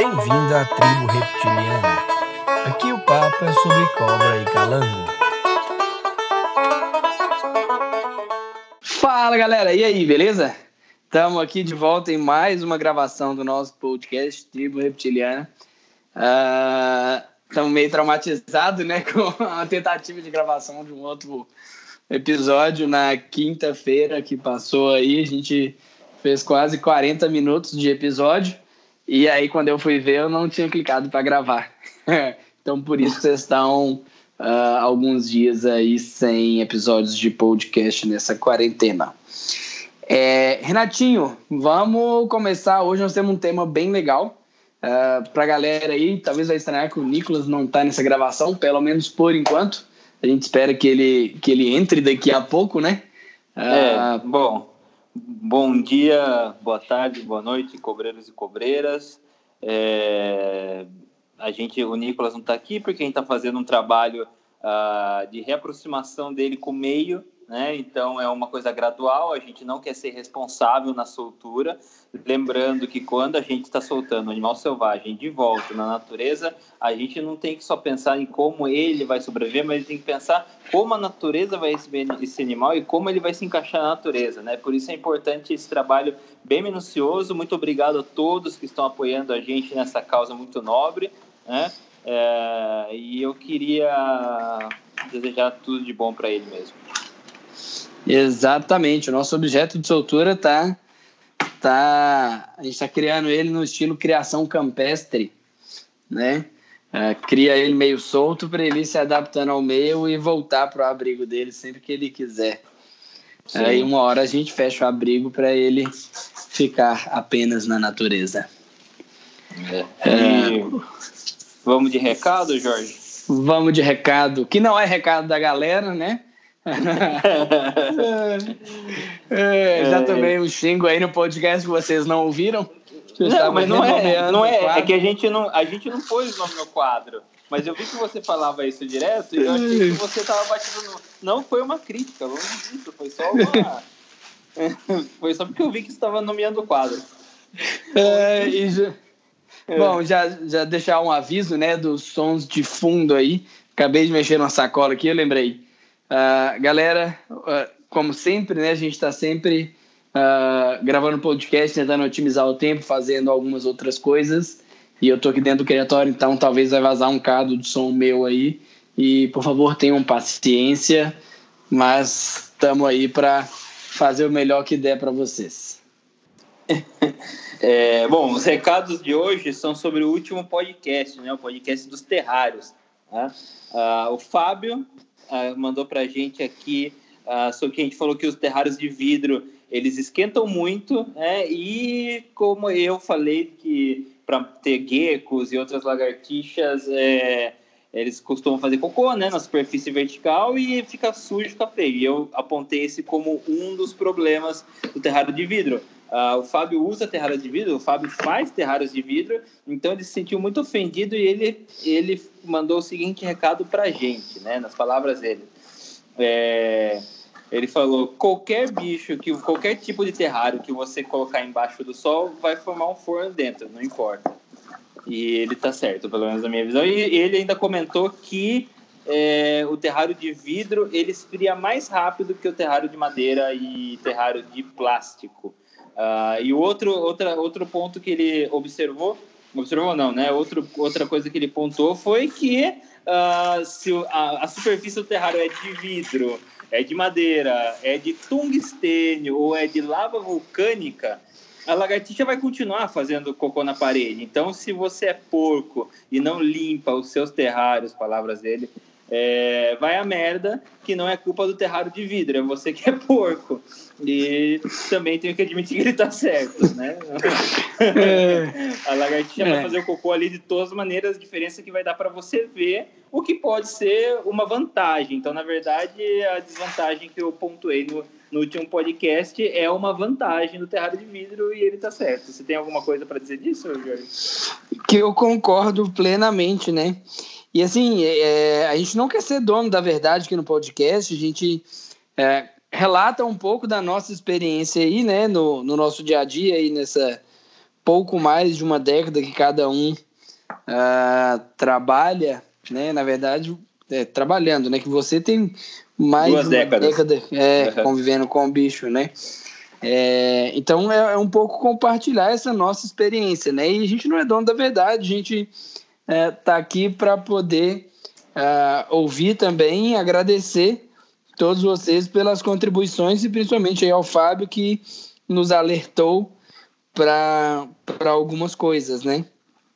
Bem-vindo à tribo reptiliana. Aqui o papo é sobre cobra e calango. Fala galera, e aí, beleza? Estamos aqui de volta em mais uma gravação do nosso podcast Tribo Reptiliana. Estamos meio traumatizados, né, com a tentativa de gravação de um outro episódio na quinta-feira que passou aí. A gente fez quase 40 minutos de episódio. E aí, quando eu fui ver, eu não tinha clicado para gravar. então, por isso vocês estão uh, alguns dias aí sem episódios de podcast nessa quarentena. É, Renatinho, vamos começar. Hoje nós temos um tema bem legal. Uh, pra galera aí, talvez vai estranhar que o Nicolas não tá nessa gravação, pelo menos por enquanto. A gente espera que ele, que ele entre daqui a pouco, né? Uh, é, bom, Bom dia, boa tarde, boa noite, cobreiros e cobreiras. É, a gente, o Nicolas não está aqui porque a gente está fazendo um trabalho uh, de reaproximação dele com o meio né? Então é uma coisa gradual, a gente não quer ser responsável na soltura, lembrando que quando a gente está soltando um animal selvagem de volta na natureza, a gente não tem que só pensar em como ele vai sobreviver, mas tem que pensar como a natureza vai receber esse animal e como ele vai se encaixar na natureza, né? Por isso é importante esse trabalho bem minucioso. Muito obrigado a todos que estão apoiando a gente nessa causa muito nobre, né? É, e eu queria desejar tudo de bom para ele mesmo. Exatamente. O nosso objeto de soltura tá, tá a gente está criando ele no estilo criação campestre, né? Uh, cria ele meio solto para ele ir se adaptando ao meio e voltar para o abrigo dele sempre que ele quiser. Sim. Aí uma hora a gente fecha o abrigo para ele ficar apenas na natureza. É. É... Vamos de recado, Jorge? Vamos de recado, que não é recado da galera, né? É, já tomei um xingo aí no podcast que vocês não ouviram. Não, mas não é, não é, é que a gente não, a gente não pôs o nome no quadro. Mas eu vi que você falava isso direto e eu achei que você estava batendo no... Não foi uma crítica, disso, foi só uma... foi só porque eu vi que você estava nomeando o quadro. É, já... É. Bom, já, já deixar um aviso, né, dos sons de fundo aí. Acabei de mexer numa sacola aqui, eu lembrei. Uh, galera, uh, como sempre, né, a gente está sempre uh, gravando podcast, tentando otimizar o tempo, fazendo algumas outras coisas. E eu tô aqui dentro do criatório, então talvez vai vazar um cado de som meu aí. E por favor, tenham paciência, mas estamos aí para fazer o melhor que der para vocês. É, bom, os recados de hoje são sobre o último podcast, né? O podcast dos terrários. Tá? o Fábio mandou para a gente aqui uh, sobre que a gente falou que os terrários de vidro eles esquentam muito, né? E como eu falei que para ter geckos e outras lagartixas, é, eles costumam fazer cocô, né, na superfície vertical e fica sujo, fica feio. E eu apontei esse como um dos problemas do terrário de vidro. Uh, o Fábio usa terrário de vidro, o Fábio faz terrários de vidro, então ele se sentiu muito ofendido e ele, ele mandou o seguinte recado para a gente, né, nas palavras dele. É, ele falou: qualquer bicho, que qualquer tipo de terrário que você colocar embaixo do sol vai formar um forno dentro, não importa. E ele tá certo, pelo menos na minha visão. E ele ainda comentou que é, o terrário de vidro ele esfria mais rápido que o terrário de madeira e terrário de plástico. Uh, e outro, outra, outro ponto que ele observou, observou não, né? Outro, outra coisa que ele pontuou foi que uh, se a, a superfície do terrário é de vidro, é de madeira, é de tungstênio ou é de lava vulcânica, a lagartixa vai continuar fazendo cocô na parede. Então, se você é porco e não limpa os seus terrários, palavras dele, é, vai a merda, que não é culpa do terrário de vidro, é você que é porco. E também tenho que admitir que ele tá certo, né? É. a lagartixa é. vai fazer o cocô ali de todas as maneiras, a diferença que vai dar para você ver o que pode ser uma vantagem. Então, na verdade, a desvantagem que eu pontuei no, no último podcast é uma vantagem do terrário de vidro e ele tá certo. Você tem alguma coisa para dizer disso, Jorge? Que eu concordo plenamente, né? E assim, é, a gente não quer ser dono da verdade aqui no podcast, a gente é, relata um pouco da nossa experiência aí, né, no, no nosso dia a dia aí nessa pouco mais de uma década que cada um uh, trabalha, né? Na verdade, é, trabalhando, né? Que você tem mais Duas de uma décadas. década é, Uhum. convivendo com o bicho, né? É, então é, é um pouco compartilhar essa nossa experiência, né? E a gente não é dono da verdade, a gente é, tá aqui para poder ah, ouvir também e agradecer todos vocês pelas contribuições e principalmente aí ao Fábio que nos alertou para algumas coisas, né?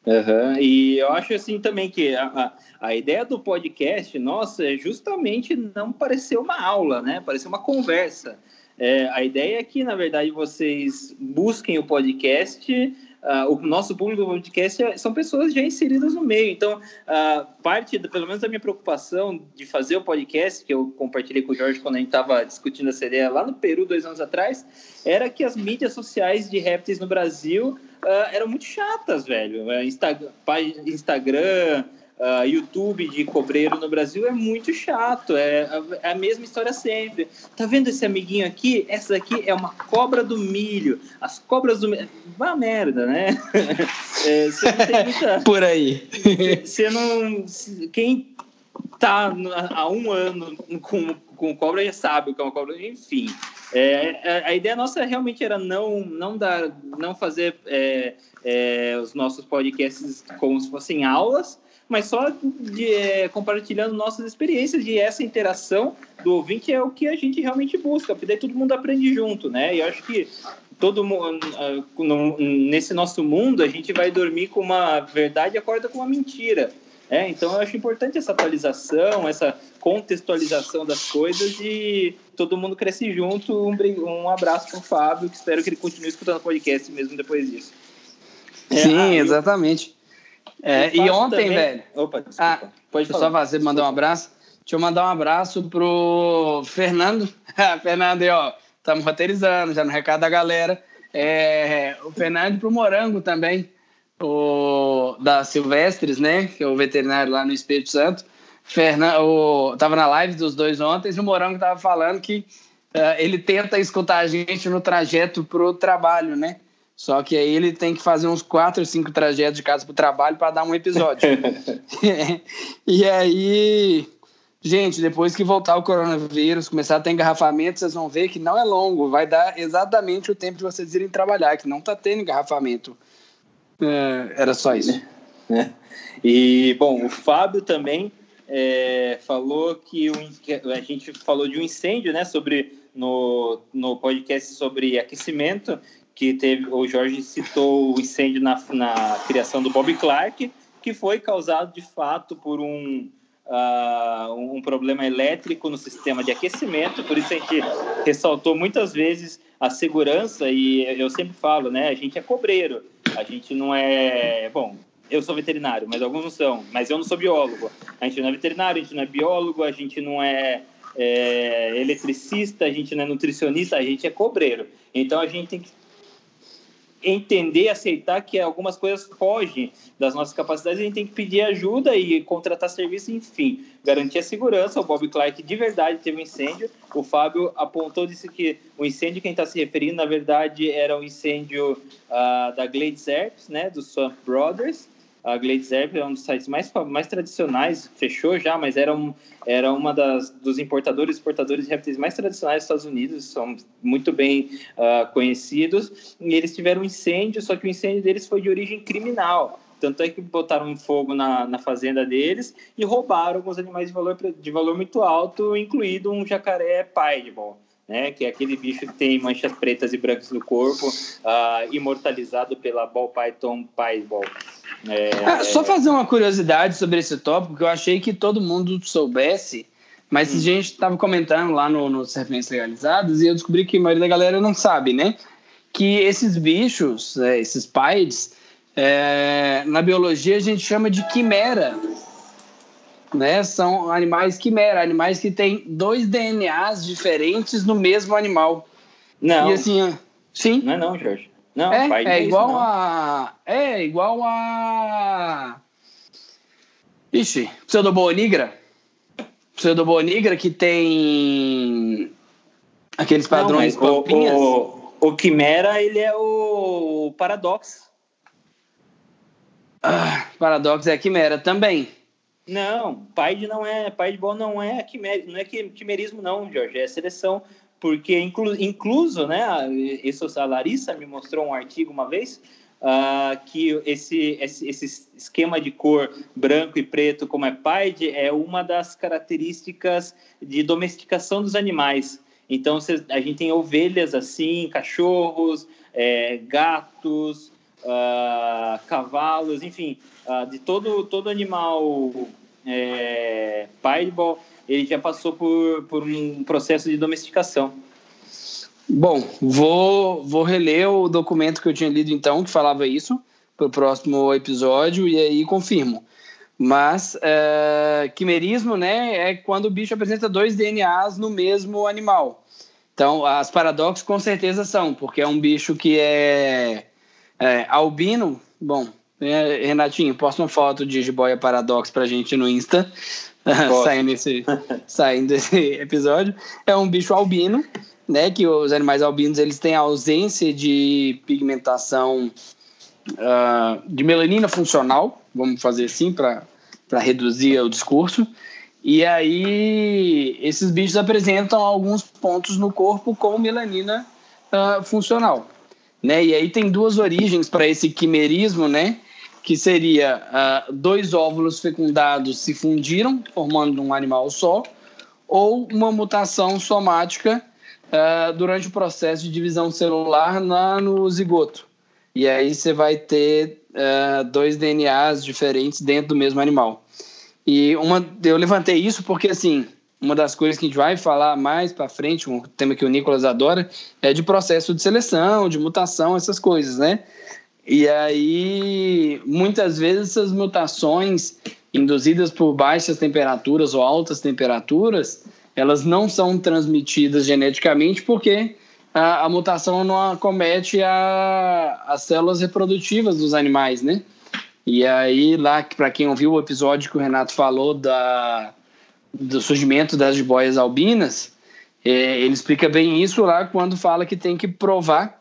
Aham, E eu acho assim também que a, a, a ideia do podcast, nossa, é justamente não parecer uma aula, né? Parecer uma conversa. É, a ideia é que, na verdade, vocês busquem o podcast. Ah, o nosso público do podcast é- são pessoas já inseridas no meio. Então, ah, parte, do- pelo menos, da minha preocupação de fazer o podcast, que eu compartilhei com o Jorge quando a gente estava discutindo essa ideia lá no Peru, dois anos atrás, era que as mídias sociais de répteis no Brasil ah, eram muito chatas, velho. Instagram, ah, YouTube de cobreiro no Brasil é muito chato. É a, é a mesma história sempre. Tá vendo esse amiguinho aqui? Essa aqui é uma cobra do milho. As cobras do milho. Vá merda, né? É, você não tem muita. Por aí. Você não. Quem tá há um ano com, com cobra já sabe o que é uma cobra, enfim. É, a, a ideia nossa realmente era não, não dar, não fazer é, é, os nossos podcasts como se fossem aulas, mas só de, é, compartilhando nossas experiências e essa interação do ouvinte é o que a gente realmente busca, porque daí todo mundo aprende junto, né? E eu acho que todo mundo nesse nosso mundo a gente vai dormir com uma verdade e acorda com uma mentira. É, então eu acho importante essa atualização, essa contextualização das coisas e todo mundo cresce junto. Um, um abraço para o Fábio, que espero que ele continue escutando o podcast mesmo depois disso. É, Sim, exatamente. É, e ontem, também- velho. Opa, desculpa. Ah, Pode falar. só fazer, mandar um abraço. Deixa eu mandar um abraço pro Fernando. Fernando, aí, ó, estamos roteirizando já no recado da galera. É, o Fernando e pro Morango também, o da Silvestres, né? Que é o veterinário lá no Espírito Santo. Fernando, o, tava na live dos dois ontem e o Morango tava falando que eh, ele tenta escutar a gente no trajeto pro trabalho, né? Só que aí ele tem que fazer uns quatro, cinco trajetos de casa pro trabalho para dar um episódio. e aí, gente, depois que voltar o coronavírus, começar a ter engarrafamento, vocês vão ver que não é longo, vai dar exatamente o tempo de vocês irem trabalhar, que não tá tendo engarrafamento. É, era só isso. né? E, bom, o Fábio também é, falou que, o, que a gente falou de um incêndio, né, sobre no, no podcast sobre aquecimento, que teve, o Jorge citou o incêndio na, na criação do Bob Clark, que foi causado de fato por um, ah, um problema elétrico no sistema de aquecimento, por isso a gente ressaltou muitas vezes a segurança e eu sempre falo, né, a gente é cobreiro, a gente não é, bom, eu sou veterinário, mas alguns não são, mas eu não sou biólogo. A gente não é veterinário, a gente não é biólogo, a gente não é, é eletricista, a gente não é nutricionista, a gente é cobreiro. Então a gente tem que entender, aceitar que algumas coisas fogem das nossas capacidades, a gente tem que pedir ajuda e contratar serviço, enfim, garantir a segurança. O Bob Clark de verdade teve um incêndio. O Fábio apontou, disse que o incêndio que a gente está se referindo, na verdade, era um incêndio ah, da Glades Herps, né, do Swamp Brothers. A Glades Herp é um dos sites mais, mais tradicionais, fechou já, mas era, um, era uma das dos importadores e exportadores de répteis mais tradicionais dos Estados Unidos, são muito bem ah, conhecidos. E eles tiveram um incêndio, só que o incêndio deles foi de origem criminal. Tanto é que botaram fogo na, na fazenda deles e roubaram alguns animais de valor, de valor muito alto, incluído um jacaré piebald, né? Que é aquele bicho que tem manchas pretas e brancas no corpo, ah, imortalizado pela ball python piebald. É, Ah, só é, fazer uma curiosidade sobre esse tópico, que eu achei que todo mundo soubesse, mas Hum. a gente estava comentando lá no, no Serpentes Legalizadas e eu descobri que a maioria da galera não sabe, né? Que esses bichos, é, esses pieds, é, na biologia a gente chama de quimera. Né? São animais quimera, animais que têm dois DNAs diferentes no mesmo animal. Não, E assim, sim, não é não, Jorge. Não, é, pai, não é igual não. a. É igual a. Ixi, pseudoboa Pseudoboa nigra que tem aqueles Não, padrões mas o, o, o Quimera, ele é o paradoxo. Ah, Paradox é quimera também. Não, Paid não é, Paidball não é quimer, não é quimerismo não, Jorge, é seleção, porque inclu, incluso, né, isso a Larissa me mostrou um artigo uma vez, uh, que esse, esse, esse, esquema de cor branco e preto, como é Paid, é uma das características de domesticação dos animais. Então, a gente tem ovelhas assim, cachorros, é, gatos, uh, cavalos, enfim, uh, de todo, todo animal é, paibol, ele já passou por, por um processo de domesticação. Bom, vou, vou reler o documento que eu tinha lido então, que falava isso, para o próximo episódio, e aí confirmo. Mas é, quimerismo né, é quando o bicho apresenta dois DNAs no mesmo animal. Então, as paradoxos com certeza são, porque é um bicho que é, é albino. Bom, é, Renatinho, posta uma foto de jiboia paradox pra gente no Insta, saindo, esse, episódio. É um bicho albino, né? Que os animais albinos eles têm ausência de pigmentação uh, de melanina funcional, vamos fazer assim para reduzir o discurso. E aí esses bichos apresentam alguns pontos no corpo com melanina uh, funcional. Né? E aí tem duas origens para esse quimerismo, né? Que seria uh, dois óvulos fecundados se fundiram, formando um animal só, ou uma mutação somática uh, durante o processo de divisão celular na, no zigoto. E aí você vai ter uh, dois DNAs diferentes dentro do mesmo animal. E uma, eu levantei isso porque, assim, uma das coisas que a gente vai falar mais para frente, um tema que o Nicolas adora, é de processo de seleção, de mutação, essas coisas, né? E aí, muitas vezes, essas mutações induzidas por baixas temperaturas ou altas temperaturas, elas não são transmitidas geneticamente porque a, a mutação não acomete a, as células reprodutivas dos animais, né? E aí, lá, para quem ouviu o episódio que o Renato falou da, do surgimento das jiboias albinas, é, ele explica bem isso lá quando fala que tem que provar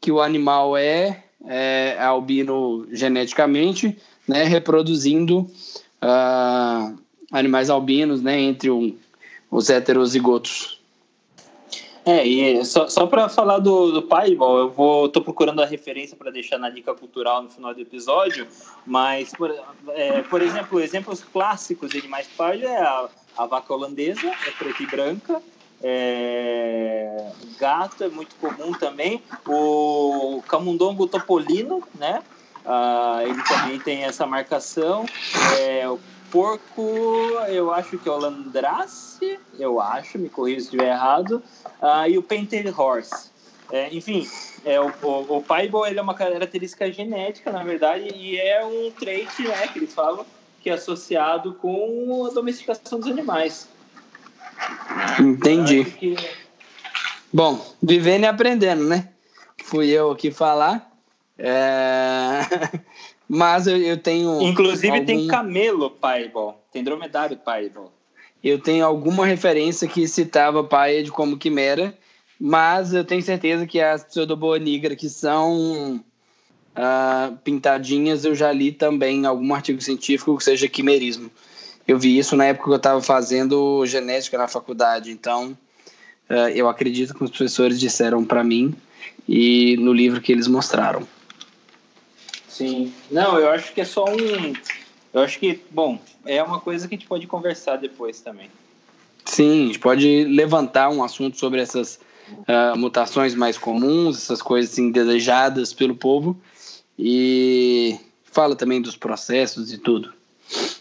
que o animal é, é albino geneticamente, né, reproduzindo uh, animais albinos, né, entre um, os heterozigotos. É, e só, só para falar do, do eu vou tô procurando a referência para deixar na dica cultural no final do episódio, mas, por, é, por exemplo, exemplos clássicos de animais Paibol é a a vaca holandesa é preta e branca. É... Gato é muito comum também. O camundongo topolino, né? Ah, ele também tem essa marcação. É, o porco, eu acho que é o landrace, eu acho, me corrija se estiver errado. Ah, e o painted horse. É, enfim, é, o, o, o Paibo ele é uma característica genética, na verdade, e é um trait né, que eles falam que é associado com a domesticação dos animais. Entendi. Que... Bom, vivendo e aprendendo, né? Fui eu aqui falar. É... Mas eu, eu, tenho. Inclusive algum... tem camelo paibol, tem dromedário paibol. Eu tenho alguma referência que citava paia como quimera, mas eu tenho certeza que as pseudoboa nigra, que são uh, pintadinhas eu já li também em algum artigo científico que seja quimerismo. Eu vi isso na época que eu estava fazendo genética na faculdade, então uh, eu acredito que os professores disseram para mim e no livro que eles mostraram. Sim, não, eu acho que é só um. Eu acho que, bom, é uma coisa que a gente pode conversar depois também. Sim, a gente pode levantar um assunto sobre essas uh, mutações mais comuns, essas coisas assim, desejadas pelo povo, e fala também dos processos e tudo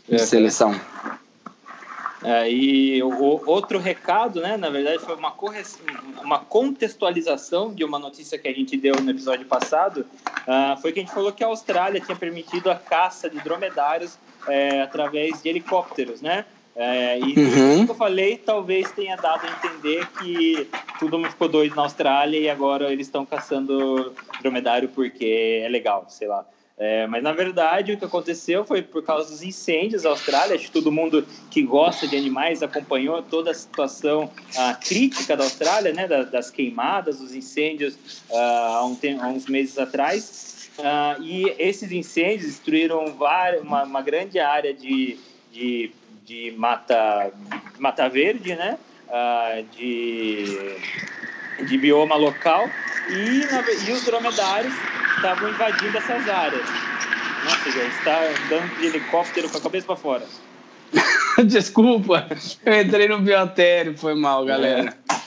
de é, seleção. É, e o, outro recado, né, na verdade, foi uma, uma contextualização de uma notícia que a gente deu no episódio passado. Uh, foi que a gente falou que a Austrália tinha permitido a caça de dromedários é, através de helicópteros, né? É, e uhum. que eu falei talvez tenha dado a entender que tudo mundo ficou doido na Austrália e agora eles estão caçando dromedário porque é legal, sei lá. É, mas na verdade o que aconteceu foi por causa dos incêndios na Austrália. Acho que todo mundo que gosta de animais acompanhou toda a situação a crítica da Austrália, né, das, das queimadas, dos incêndios uh, há, um tempo, há uns meses atrás. Uh, e esses incêndios destruíram várias, uma, uma grande área de, de, de mata, mata verde, né? Uh, de, de bioma local e, na, e os dromedários estavam invadindo essas áreas. Nossa, já está andando de helicóptero com a cabeça para fora. Desculpa, eu entrei no biotério, foi mal, galera. É.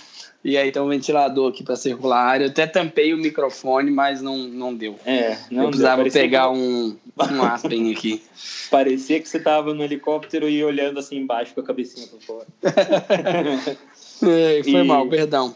E aí tem um ventilador aqui para circular a área. Eu até tampei o microfone, mas não, não deu. É, não eu precisava deu. pegar que... um, um Aspen aqui. Parecia que você estava no helicóptero e olhando assim embaixo com a cabecinha para fora. é, foi e... mal, perdão.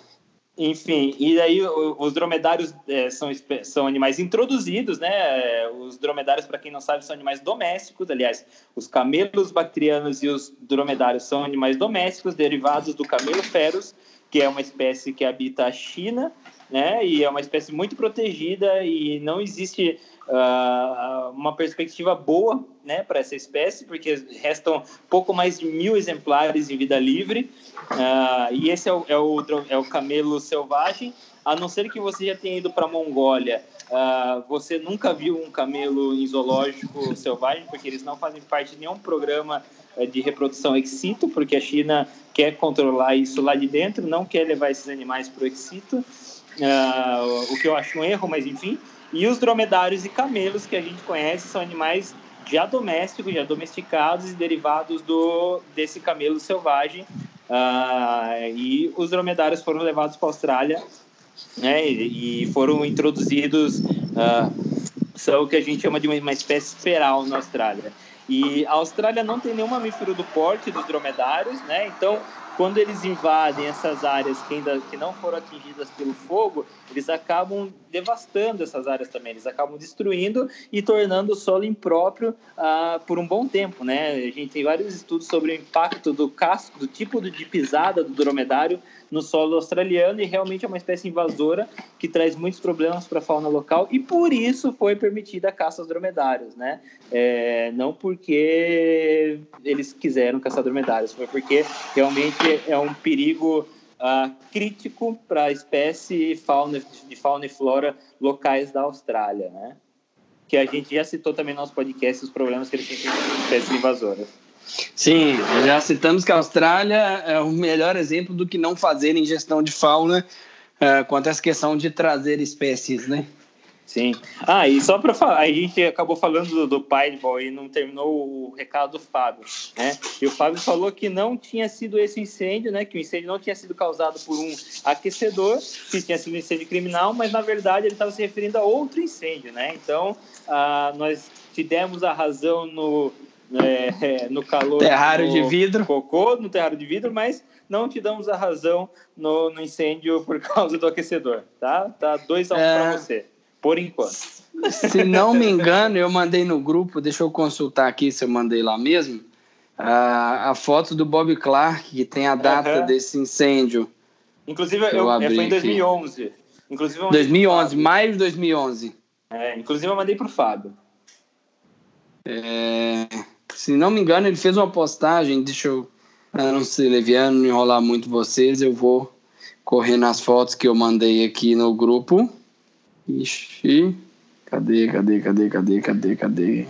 Enfim, e aí os dromedários é, são, são animais introduzidos, né? É, os dromedários, para quem não sabe, são animais domésticos. Aliás, os camelos bactrianos e os dromedários são animais domésticos derivados do camelo feros, que é uma espécie que habita a China, né? E é uma espécie muito protegida e não existe uh, uma perspectiva boa, né, para essa espécie, porque restam pouco mais de mil exemplares em vida livre. Uh, e esse é o, é, o, é o camelo selvagem. A não ser que você já tenha ido para a Mongólia, uh, você nunca viu um camelo em zoológico selvagem, porque eles não fazem parte de nenhum programa eh, de reprodução excito, porque a China quer controlar isso lá de dentro, não quer levar esses animais para o excito, uh, o que eu acho um erro, mas enfim. E os dromedários e camelos que a gente conhece são animais já domésticos, já domesticados e derivados do desse camelo selvagem. Uh, e os dromedários foram levados para a Austrália né, e, e foram introduzidos, uh, são o que a gente chama de uma, uma espécie feral na Austrália. E a Austrália não tem nenhum mamífero do porte dos dromedários, né? Então, quando eles invadem essas áreas que ainda que não foram atingidas pelo fogo, eles acabam devastando essas áreas também, eles acabam destruindo e tornando o solo impróprio uh, por um bom tempo, né? A gente tem vários estudos sobre o impacto do casco, do tipo de pisada do dromedário no solo australiano e realmente é uma espécie invasora que traz muitos problemas para a fauna local e por isso foi permitida a caça aos dromedários, né? É, não porque eles quiseram caçar dromedários, foi porque realmente é um perigo crítico para a espécie fauna, de fauna e flora locais da Austrália, né? Que a gente já citou também no nosso podcast os problemas que eles têm com espécies invasoras. Sim, já citamos que a Austrália é o melhor exemplo do que não fazer em gestão de fauna uh, quanto a essa questão de trazer espécies, né? Sim. Ah, e só para falar, a gente acabou falando do, do Paintball e não terminou o recado do Fábio, né? E o Fábio falou que não tinha sido esse incêndio, né? Que o incêndio não tinha sido causado por um aquecedor, que tinha sido um incêndio criminal, mas na verdade ele estava se referindo a outro incêndio, né? Então, ah, nós te demos a razão no, é, no calor terrário de vidro cocô no terrário de vidro mas não te damos a razão no, no incêndio por causa do aquecedor tá tá dois a um é... para você por enquanto. Se não me engano, eu mandei no grupo, deixa eu consultar aqui se eu mandei lá mesmo, a, a foto do Bob Clark, que tem a data uhum. desse incêndio. Inclusive, eu, eu é, foi em 2011. Aqui. Inclusive, 2011, maio de 2011. É, inclusive, eu mandei para o Fábio. É, se não me engano, ele fez uma postagem, deixa eu não ser leviano, não enrolar muito vocês, eu vou correr nas fotos que eu mandei aqui no grupo. Ixi. Cadê, cadê, cadê, cadê, cadê, cadê?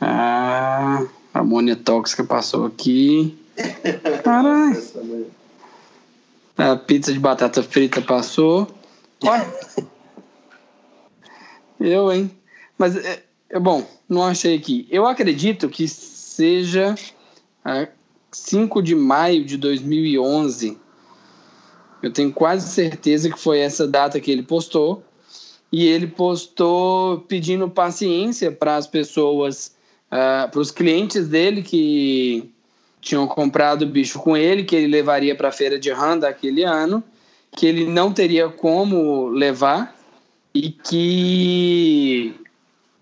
Ah, amônia tóxica passou aqui. Caralho. A pizza de batata frita passou. Olha. Eu, hein? Mas, é, é, bom, não achei aqui. Eu acredito que seja 5 de maio de 2011. Eu tenho quase certeza que foi essa data que ele postou e ele postou pedindo paciência para as pessoas, uh, para os clientes dele que tinham comprado o bicho com ele, que ele levaria para a feira de rã daquele ano, que ele não teria como levar e que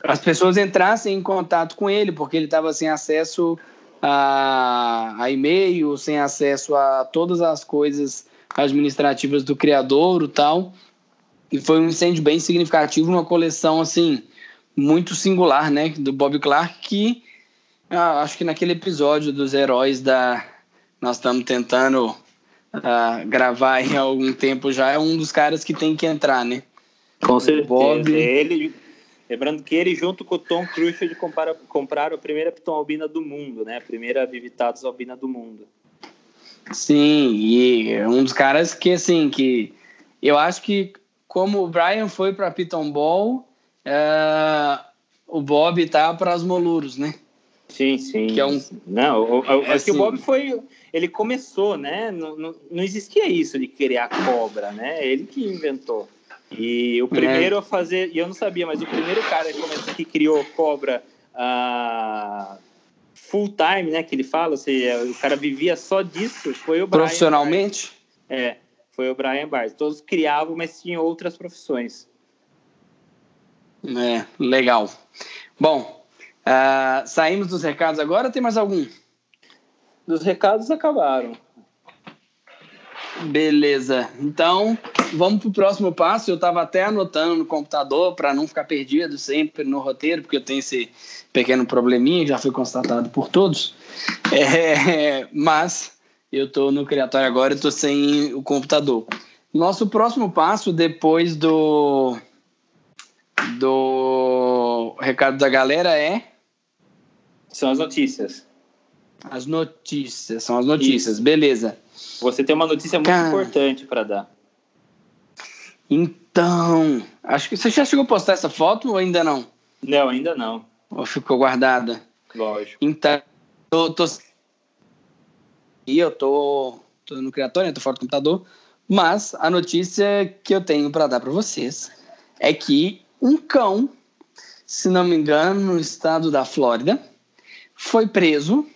as pessoas entrassem em contato com ele, porque ele estava sem acesso a, a e-mail, sem acesso a todas as coisas administrativas do criador e tal. E foi um incêndio bem significativo, uma coleção assim muito singular, né, do Bob Clark que ah, acho que naquele episódio dos heróis da nós estamos tentando ah, gravar em algum tempo já é um dos caras que tem que entrar, né? Com certeza. Bob... Ele Lembrando que ele, junto com o Tom Crucial, compraram, compraram a primeira piton albina do mundo, né? A primeira Vivitatus albina do mundo. Sim, e é um dos caras que, assim, que eu acho que como o Brian foi para Piton Ball, é, o Bob tá para os Moluros, né? Sim, sim. Que é um... Não, eu, eu, É acho que o assim. Bob foi. Ele começou, né? Não, não, não existia isso de criar cobra, né? Ele que inventou. E o primeiro a fazer, e eu não sabia, mas o primeiro cara que, criou cobra ah, full time, né? Que ele fala, ou seja, o cara vivia só disso, foi o Brian. Profissionalmente? Barnes. É, foi o Brian Barnes. Todos criavam, mas tinham outras profissões. É, legal. Bom, ah, saímos dos recados agora, tem mais algum? Dos recados acabaram. Beleza. Então, vamos pro próximo passo. Eu estava até anotando no computador para não ficar perdido sempre no roteiro, porque eu tenho esse pequeno probleminha que já foi constatado por todos. É, mas eu estou no criatório agora e estou sem o computador. Nosso próximo passo, depois do do recado da galera, é São as notícias. as notícias. São as notícias, Isso. beleza. Você tem uma notícia muito Cara. importante para dar. Então, acho que você já chegou a postar essa foto ou ainda não? Não, ainda não. Ou ficou guardada? Lógico. Então, tô, tô... e eu tô, tô no criatório, né? tô fora do computador, mas a notícia que eu tenho para dar para vocês é que um cão, se não me engano, no estado da Flórida, foi preso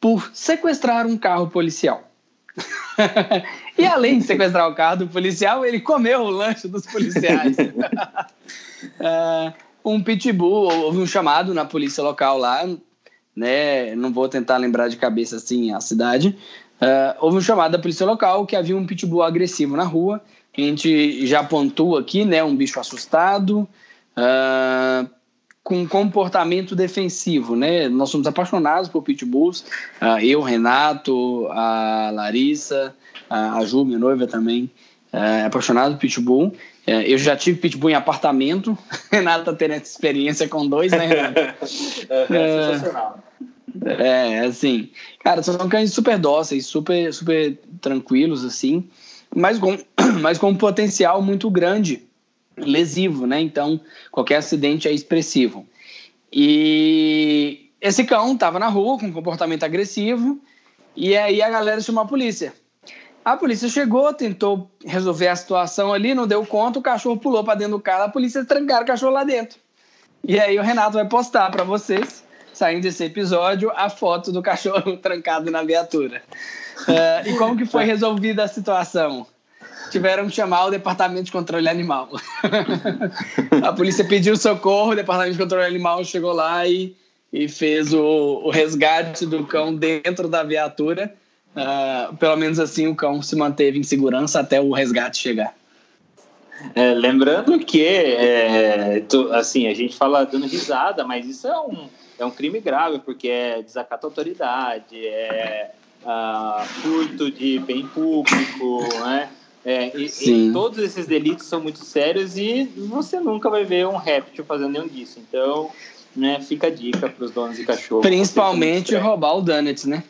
por sequestrar um carro policial. e além de sequestrar o carro do policial, ele comeu o lanche dos policiais. É, um pitbull, houve um chamado na polícia local lá, né? Não vou tentar lembrar de cabeça assim a cidade. É, houve um chamado da polícia local que havia um pitbull agressivo na rua. A gente já pontua aqui, né? Um bicho assustado, é, com comportamento defensivo, né? Nós somos apaixonados por pitbulls. Ah, eu, Renato, a Larissa, a a Ju, minha noiva também, é apaixonado por pitbull. É, eu já tive pitbull em apartamento. Renato tá tendo essa experiência com dois, né, Renato? É, sensacional. É, assim, cara, são cães super dóceis, super, super tranquilos, assim, mas com, mas com um potencial muito grande, lesivo, né? Então, qualquer acidente é expressivo. E esse cão tava na rua com um comportamento agressivo, e aí a galera chamou a polícia. A polícia chegou, tentou resolver a situação ali, não deu conta, o cachorro pulou para dentro do carro, a polícia trancaram o cachorro lá dentro. E aí o Renato vai postar para vocês, saindo desse episódio, a foto do cachorro trancado na viatura. É, e como que foi resolvida a situação? Tiveram que chamar o Departamento de Controle Animal. a polícia pediu socorro, o Departamento de Controle Animal chegou lá e, e fez o, o resgate do cão dentro da viatura. Uh, pelo menos assim o cão se manteve em segurança até o resgate chegar. É, lembrando que, é, tu- assim, a gente fala dando risada, mas isso é um, é um crime grave, porque é desacato à autoridade, é ah, furto de bem público, né? É, e- e todos esses delitos são muito sérios e você nunca vai ver um réptil fazendo nenhum disso. Então, né, fica a dica para os donos de cachorro. Principalmente roubar o Donuts, né?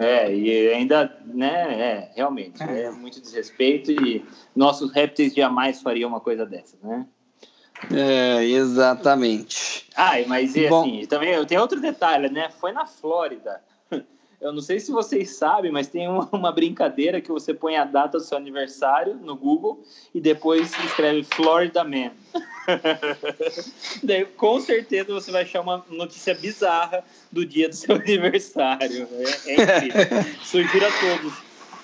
É, e ainda, né, é, realmente, é muito desrespeito e nossos répteis jamais fariam uma coisa dessa, né? É, exatamente. Ah, mas e Bom. assim, também eu tenho outro detalhe, né? Foi na Flórida. Eu não sei se vocês sabem, mas tem uma, uma brincadeira que você põe a data do seu aniversário no Google e depois escreve Florida Man. Daí, com certeza você vai achar uma notícia bizarra do dia do seu aniversário. É, é. Sugiro a todos.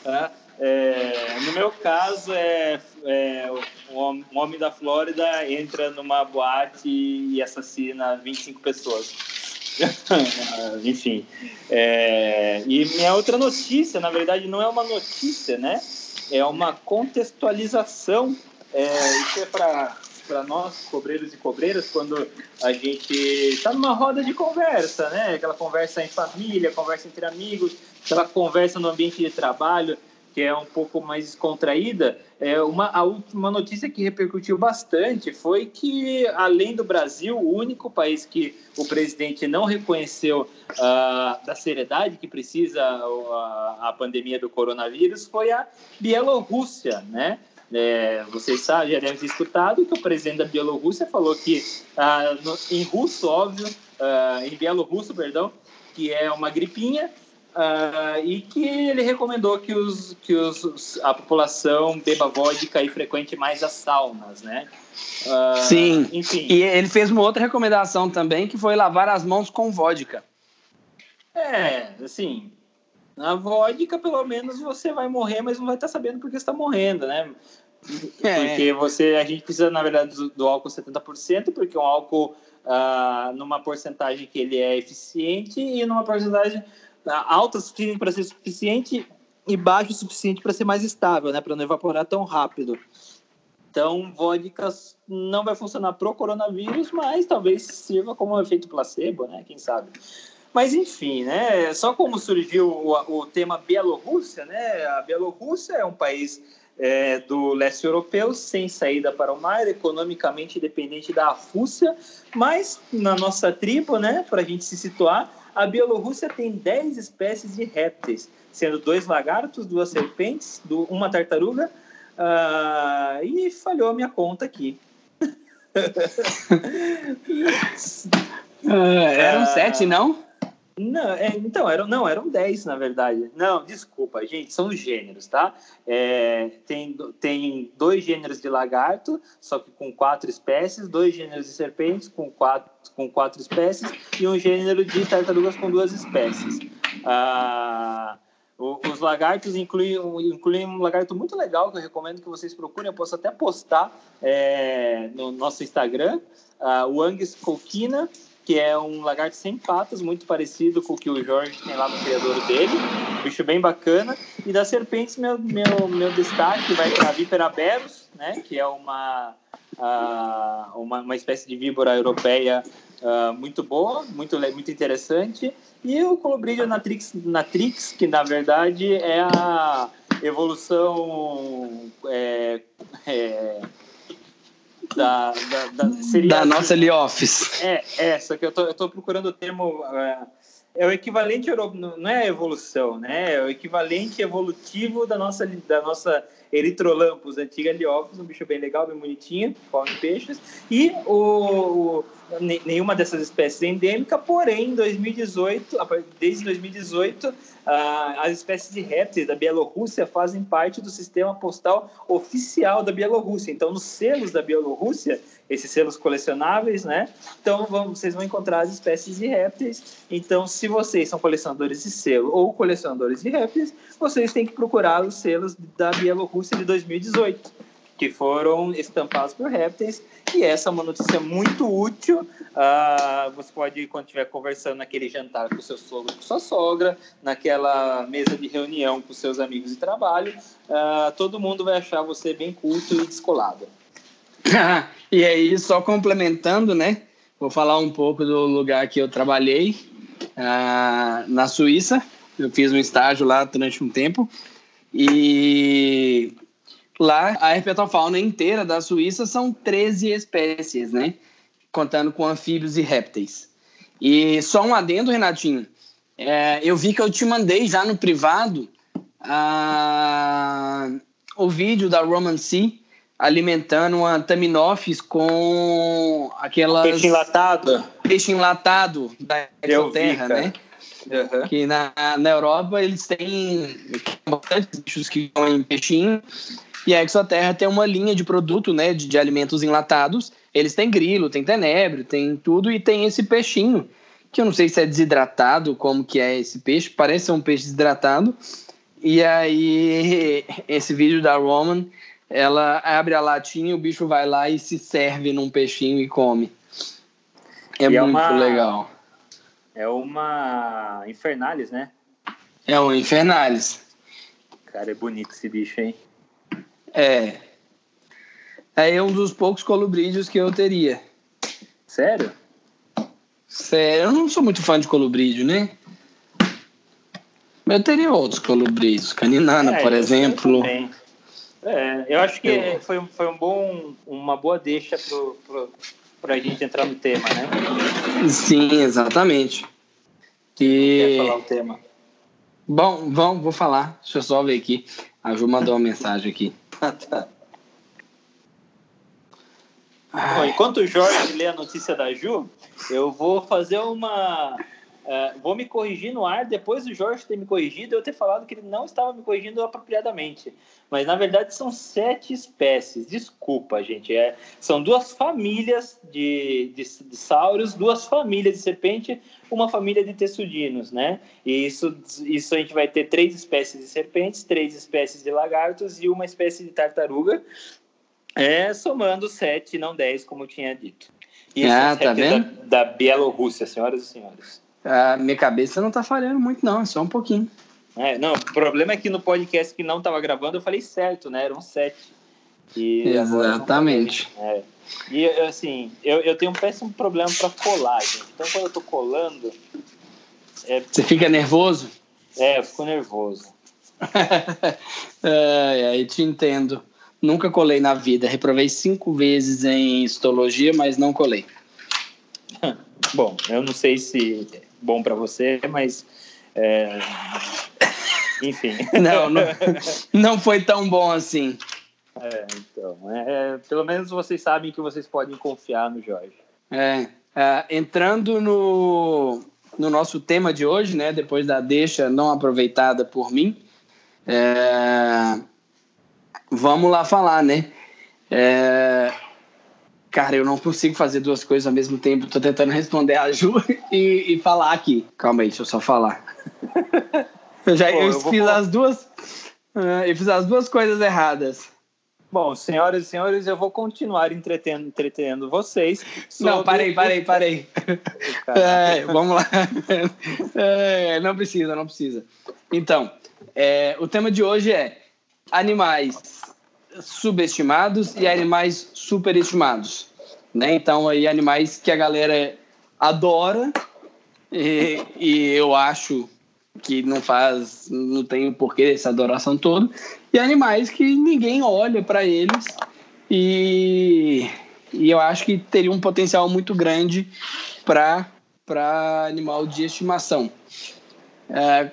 Tá? É, no meu caso, é, é, um um homem da Flórida entra numa boate e assassina 25 pessoas. Enfim. É, e minha outra notícia, na verdade, não é uma notícia, né? É uma contextualização. É, isso é para para nós, cobreiros e cobreiras, quando a gente está numa roda de conversa, né? Aquela conversa em família, conversa entre amigos, aquela conversa no ambiente de trabalho. Que é um pouco mais descontraída, é uma, a última notícia que repercutiu bastante foi que, além do Brasil, o único país que o presidente não reconheceu uh, da seriedade que precisa a, a pandemia do coronavírus foi a Bielorrússia, né? É, vocês sabem, já devem ter escutado que o presidente da Bielorrússia falou que, uh, no, em russo, óbvio, uh, em bielorrusso, perdão, que é uma gripinha, Uh, e que ele recomendou que, os, que os, a população beba vodka e frequente mais as saunas, né? Uh, Sim, enfim. E ele fez uma outra recomendação também, que foi lavar as mãos com vodka. É, assim, na vodka pelo menos você vai morrer, mas não vai estar sabendo porque está morrendo, né? É. Porque você, a gente precisa, na verdade, do, do álcool 70%, porque é um álcool uh, numa porcentagem que ele é eficiente e numa porcentagem alta o suficiente para ser suficiente e baixo o suficiente para ser mais estável, né? Para não evaporar tão rápido. Então, vodka não vai funcionar pro coronavírus, mas talvez sirva como um efeito placebo, né? Quem sabe? Mas enfim, né? Só como surgiu o, o tema Bielorrússia, né? A Bielorrússia é um país é, do leste europeu sem saída para o mar, economicamente dependente da Rússia, mas na nossa tribo, né? Para a gente se situar, a Bielorrússia tem 10 espécies de répteis, sendo dois lagartos, duas serpentes, uma tartaruga, uh, e falhou a minha conta aqui. uh, eram sete, não? Não, é, então, eram, não, eram 10, na verdade. Não, desculpa, gente, são gêneros, tá? É, tem, tem dois gêneros de lagarto, só que com quatro espécies, dois gêneros de serpentes com quatro, com quatro espécies e um gênero de tartarugas com duas espécies. Ah, os lagartos incluem, incluem um lagarto muito legal que eu recomendo que vocês procurem. Eu posso até postar é, no nosso Instagram, uh, o Angus coquina, que é um lagarto sem patas, muito parecido com o que o Jorge tem lá no criador dele. Bicho bem bacana. E das serpentes, meu, meu, meu destaque vai para a Vipera berus, né, que é uma, uma, uma espécie de víbora europeia uh, muito boa, muito, muito interessante. E o colobrídeo natrix, natrix, que na verdade é a evolução é, é, da, da, da, seria da nossa Lee Office. É, é, só que eu tô, eu tô procurando o termo. É, é o equivalente, não é a evolução, né? É o equivalente evolutivo da nossa, da nossa Eritrolampus, antiga Liófis, um bicho bem legal, bem bonitinho, come peixes. E o, o, nenhuma dessas espécies é endêmica, porém, em 2018, desde 2018, as espécies de répteis da Bielorrússia fazem parte do sistema postal oficial da Bielorrússia. Então, nos selos da Bielorrússia, esses selos colecionáveis, né? Então, vão, vocês vão encontrar as espécies de répteis. Então, se vocês são colecionadores de selo ou colecionadores de répteis, vocês têm que procurar os selos da Bielorrússia de 2018, que foram estampados por répteis. E essa é uma notícia muito útil. Uh, você pode, quando estiver conversando naquele jantar com seu sogro, com sua sogra, naquela mesa de reunião com seus amigos de trabalho, uh, todo mundo vai achar você bem culto e descolado. e aí, só complementando, né? Vou falar um pouco do lugar que eu trabalhei uh, na Suíça. Eu fiz um estágio lá durante um tempo. E lá a herpetofauna inteira da Suíça são 13 espécies, né? Contando com anfíbios e répteis. E só um adendo, Renatinho. É, eu vi que eu te mandei já no privado uh, o vídeo da Roman Sea alimentando uma Taminophis com aquela Peixe enlatado. Peixe enlatado da Terra, né? Uhum. Que na, na Europa eles têm bastante bichos que comem peixinho. E a Exoterra tem uma linha de produto, né, de, de alimentos enlatados. Eles têm grilo, tem tenebro, tem tudo e tem esse peixinho, que eu não sei se é desidratado, como que é esse peixe, parece ser um peixe desidratado. E aí esse vídeo da Roman ela abre a latinha, o bicho vai lá e se serve num peixinho e come. É e é muito é uma, legal. É uma Infernalis, né? É um Infernalis. Cara, é bonito esse bicho, hein? É. É um dos poucos colubrídeos que eu teria. Sério? Sério, eu não sou muito fã de colubrídeo, né? Eu teria outros colibris, caninana, É, por eu- eu exemplo. também. É, eu acho que Eu- foi, um- foi um bom, uma boa deixa pro, pra gente entrar no tema, né? Sim, exatamente. Quer E... falar o tema? Bom, vamos, vou falar. Deixa eu só ver aqui. A Ju mandou uma mensagem aqui. Bom, enquanto o Jorge lê a notícia da Ju, eu vou fazer uma. Eh, vou me corrigir no ar depois do Jorge ter me corrigido eu ter falado que ele não estava me corrigindo apropriadamente. Mas na verdade são sete espécies. Desculpa, gente. É, são duas famílias de, de, de sauros, duas famílias de serpente, uma família de texudinos, né? E isso, isso a gente vai ter três espécies de serpentes, três espécies de lagartos e uma espécie de tartaruga. É, somando sete, não dez, como eu tinha dito. E Ah, esses tá vendo? Da, da Bielorrússia, senhoras e senhores. A minha cabeça não tá falhando muito, não. É só um pouquinho. É, não, o problema é que no podcast que não estava gravando eu falei certo, né? Eram sete. E Exatamente. É. E assim, eu, eu tenho um péssimo problema para colar, gente. Então quando eu tô colando, Você fica nervoso? é, eu fico nervoso. Ai, ai, te entendo. Nunca colei na vida. Reprovei cinco vezes em histologia, mas não colei. Bom, eu não sei se é bom para você, mas. é, Enfim. Não, não, não foi tão bom assim. É, então, é, pelo menos vocês sabem que vocês podem confiar no Jorge. É, é, entrando no, no nosso tema de hoje, né, depois da deixa não aproveitada por mim, é, vamos lá falar, né? É, cara, eu não consigo fazer duas coisas ao mesmo tempo. Tô tentando responder a Ju e, e falar aqui. Calma aí, deixa eu só falar. Eu já Pô, eu eu fiz falar. as duas. é, eu fiz as duas coisas erradas. Bom, senhoras e senhores, eu vou continuar entretendo, entretendo vocês. Não, sobre parei, parei, parei. Cara, É, vamos lá. É, não precisa, não precisa. Então, é, o tema de hoje é animais subestimados e animais superestimados. Né? Então, aí, animais que a galera adora e, e eu acho que não faz, não tem porquê dessa adoração toda, e animais que ninguém olha para eles e, e eu acho que teria um potencial muito grande para animal de estimação. É,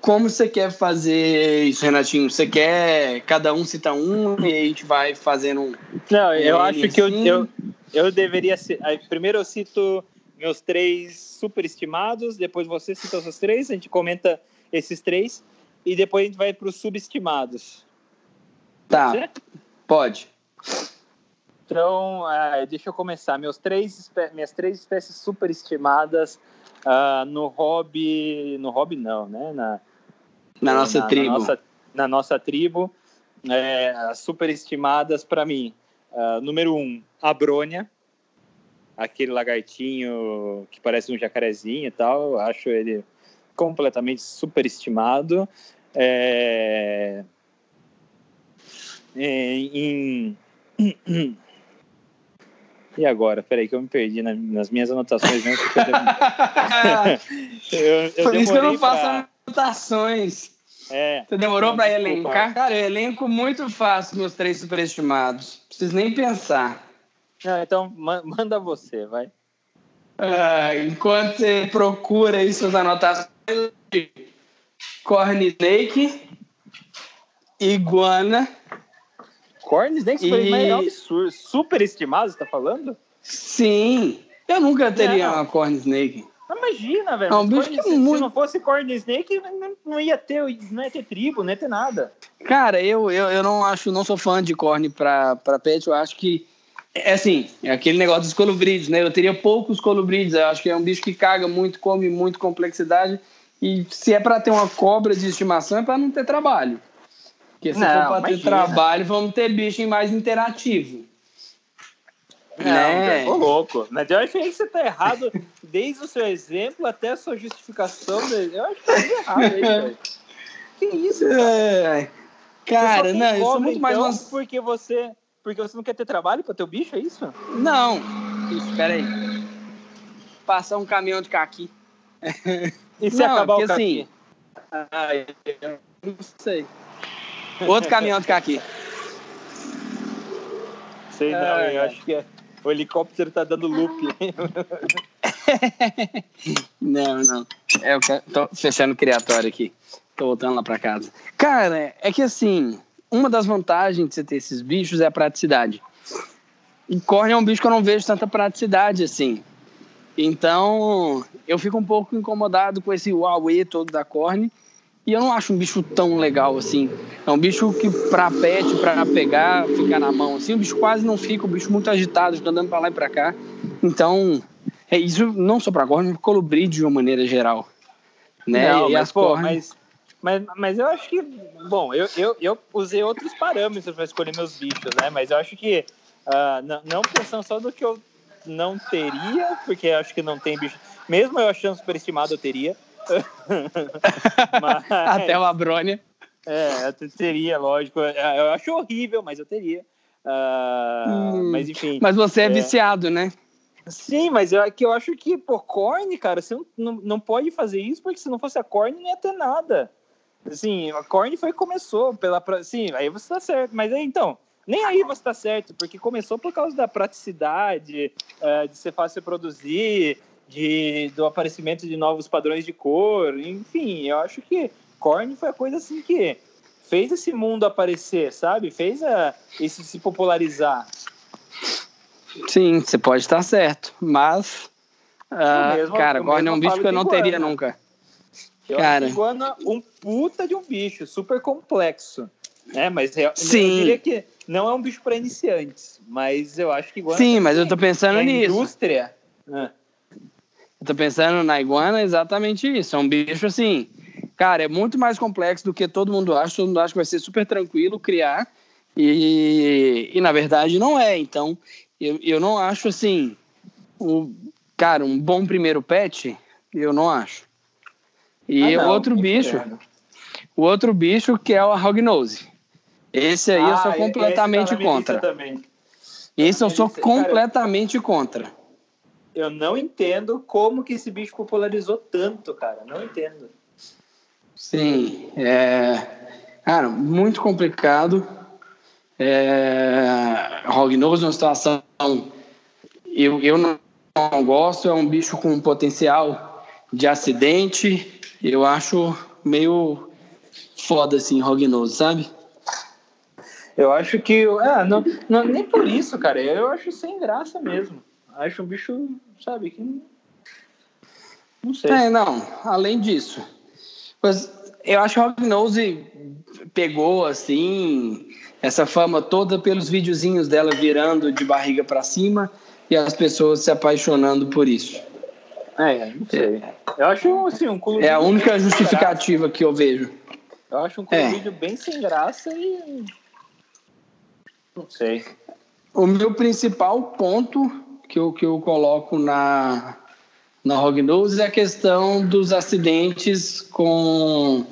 como você quer fazer isso, Renatinho? Você quer cada um cita um e a gente vai fazendo um. Não, eu É, acho que eu, sim. eu, eu deveria. Primeiro eu cito meus três superestimados, depois você cita os seus três, a gente comenta esses três, e depois a gente vai para os subestimados. Tá, Certo? pode. Então, ah, deixa eu começar. Meus três, minhas três espécies superestimadas ah, no hobby. No hobby, não, né? Na, Na nossa tribo. Na nossa, na nossa tribo, é, as superestimadas para mim. Ah, número um, a brônia. Aquele lagartinho que parece um jacarezinho e tal. Eu acho ele completamente superestimado. É, é, em, e agora? Peraí, que eu me perdi na- nas minhas anotações. Né? Eu, eu, eu Por isso que eu não faço anotações. É, Você demorou para elencar? Cara, eu elenco muito fácil meus três superestimados. Preciso nem pensar. Não, então ma- manda você, vai. Ah, enquanto você procura aí suas anotações, Corn Snake, Iguana, Corn Snake E- foi meio absurdo. Superestimado, você tá falando? sim. Eu nunca teria Não. uma Corn Snake. Imagina, velho. É um bicho Corn- que é se, muito- se não fosse Corn Snake, não, ia ter, não ia ter tribo, não ia ter nada. Cara, eu, eu, eu não acho, não sou fã de corne pra, pra pet, eu acho que. É assim, é aquele negócio dos colubrides, né? Eu teria poucos colubrides, eu acho que é um bicho que caga muito, come muito complexidade. E se é pra ter uma cobra de estimação, é pra não ter trabalho. Porque se Não, for pra ter trabalho, vamos ter bicho mais interativo. Né? Não, ô louco. Mas eu achei que você tá errado desde o seu exemplo até a sua justificação. dele. Eu acho que tá tudo errado aí, velho. Que isso, cara? É, Cara, tem não, eu sou muito mais então, uma porque você porque você não quer ter trabalho para teu bicho, é isso? Não. Espera aí. Passar um caminhão de caqui. E se Não, acabar porque o caqui? assim, Ah, eu não sei. Outro caminhão de aqui. Sei não, É, eu é. acho que é- o helicóptero tá dando loop. Não, não. É, eu tô fechando o criatório aqui. Tô voltando lá pra casa. Cara, é que assim, uma das vantagens de você ter esses bichos é a praticidade. E corne é um bicho que eu não vejo tanta praticidade assim. Então, eu fico um pouco incomodado com esse Huawei todo da corne. E eu não acho um bicho tão legal assim. É um bicho que pra pet, pra pegar, ficar na mão assim, o bicho quase não fica, o bicho muito agitado, fica andando pra lá e pra cá. Então, é isso não só pra corne, mas colibri de uma maneira geral. Né? Não, e mas, as pô, mas, mas, mas eu acho que. Bom, eu, eu, eu usei outros parâmetros para escolher meus bichos, né? Mas eu acho que. ah, não, não pensando só no que eu não teria, porque eu acho que não tem bicho. Mesmo eu achando superestimado, eu teria. mas, Até o Abrônia. É, eu te- teria, lógico. Eu acho horrível, mas eu teria. Ah, Hum, mas enfim. Mas você é, É. viciado, né? Sim, mas eu, é que eu acho que, pô, corne, cara, você não, não, não pode fazer isso, porque se não fosse a corne, não ia ter nada. Assim, a corne foi começou pela. Sim, aí você tá certo. Mas aí, então, nem aí você tá certo, porque começou por causa da praticidade, eh, de ser fácil produzir, de, do aparecimento de novos padrões de cor, enfim, eu acho que corne foi a coisa assim que fez esse mundo aparecer, sabe? Fez a, isso se popularizar. Sim, você pode estar certo. Mas. ah, mesmo- cara, corne é um bicho que eu não iguana. teria nunca. Eu Cara. iguana um puta de um bicho, super complexo. Né? Mas eu, Sim. eu diria que não é um bicho para iniciantes, mas eu acho que iguana. Sim, mas eu tô pensando a nisso. indústria. Ah, Eu tô pensando na iguana exatamente isso. É um bicho assim. Cara, é muito mais complexo do que todo mundo acha. Todo mundo acha que vai ser super tranquilo criar. E, e na verdade não é. Então, eu, eu não acho assim. O, cara, um bom primeiro pet, eu não acho. E ah, não, outro bicho, o outro bicho que é o hognose. Esse aí eu sou Ah, completamente esse tá na minha contra. Esse eu sou Esse, cara, completamente contra. Eu não entendo como que esse bicho popularizou tanto, cara. Não entendo. Sim, é, cara, muito complicado. É, Hognose é uma situação eu, eu não, não gosto, é um bicho com potencial de acidente. Eu acho meio foda assim, Hognose, sabe? Eu acho que. Ah, não, não, nem por isso, cara. Eu acho sem graça mesmo. Acho um bicho, sabe, que. Não sei. É, não, além disso. Mas eu acho que o Hognose pegou, assim, essa fama toda pelos videozinhos dela virando de barriga para cima e as pessoas se apaixonando por isso. É, não sei. Eu acho assim, um clube. É a única justificativa que eu vejo. Eu acho um É. vídeo bem sem graça e. Não sei. O meu principal ponto que eu, que eu coloco na, na Hognose é a questão dos acidentes com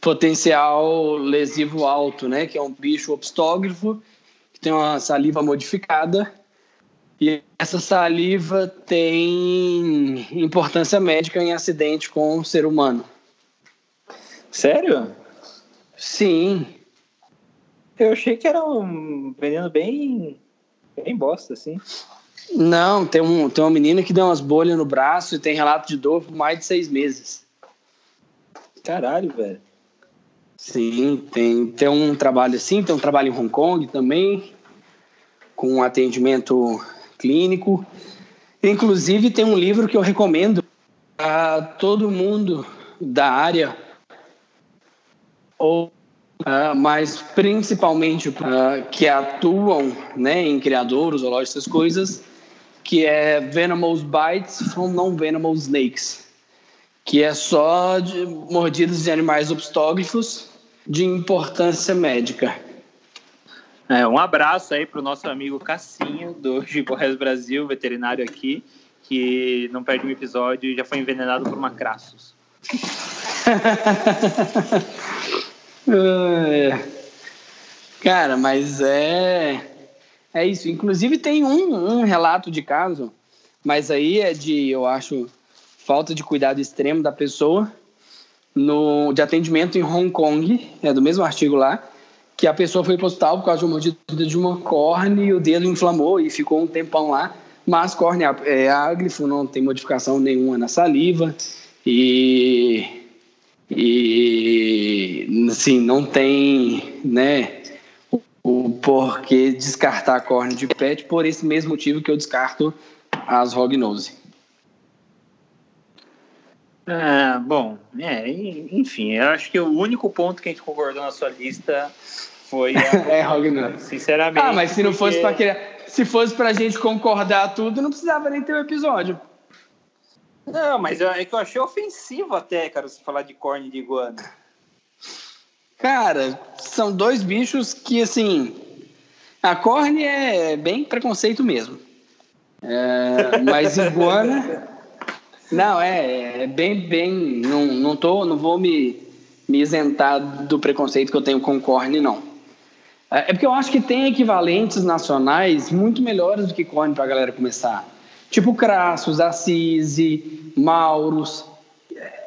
potencial lesivo alto, né? Que é um bicho obstógrafo, que tem uma saliva modificada. E essa saliva tem importância médica em acidente com o ser humano. Sério? Sim, Eu achei que era um veneno bem. bem bosta, assim. Não, tem, um, tem uma menina que deu umas bolhas no braço e tem relato de dor por mais de seis meses. Caralho, velho. Sim, tem, tem um trabalho assim, tem um trabalho em Hong Kong também, com um atendimento clínico. Inclusive, tem um livro que eu recomendo a todo mundo da área, ou ah, mas principalmente ah, que atuam né, em criadouros, zoológicos, essas coisas, que é Venomous Bites from Non-Venomous Snakes, que é só de mordidas de animais obstógrafos de importância médica. É, um abraço aí pro nosso amigo Cassinho, do Giborres Brasil, veterinário aqui, que não perde um episódio e já foi envenenado por macraços. É. Cara, mas é é isso. Inclusive tem um, um relato de caso, mas aí é de, eu acho, falta de cuidado extremo da pessoa. no, de atendimento em Hong Kong, é do mesmo artigo lá, que a pessoa foi para o hospital por causa de uma mordida de uma córnea e o dedo inflamou e ficou um tempão lá, mas córnea é áglifo, não tem modificação nenhuma na saliva e, e assim, não tem, né, o, porquê descartar a córnea de pet por esse mesmo motivo que eu descarto as rognose. Ah, bom, é, enfim, eu acho que o único ponto que a gente concordou na sua lista foi a, é Rognose. Sinceramente. Ah, mas se não porque... fosse para querer, se fosse pra gente concordar tudo, não precisava nem ter o um episódio. Não, mas é que eu achei ofensivo até, cara, você falar de corne de iguana. Cara, são dois bichos que, assim, a corne é bem preconceito mesmo. É, mas iguana não, é, é bem, bem. Não, não, tô, não vou me, me isentar do preconceito que eu tenho com corne, não. É, é porque eu acho que tem equivalentes nacionais muito melhores do que corne para a galera começar. Tipo Crassus, Assisi, Mauros.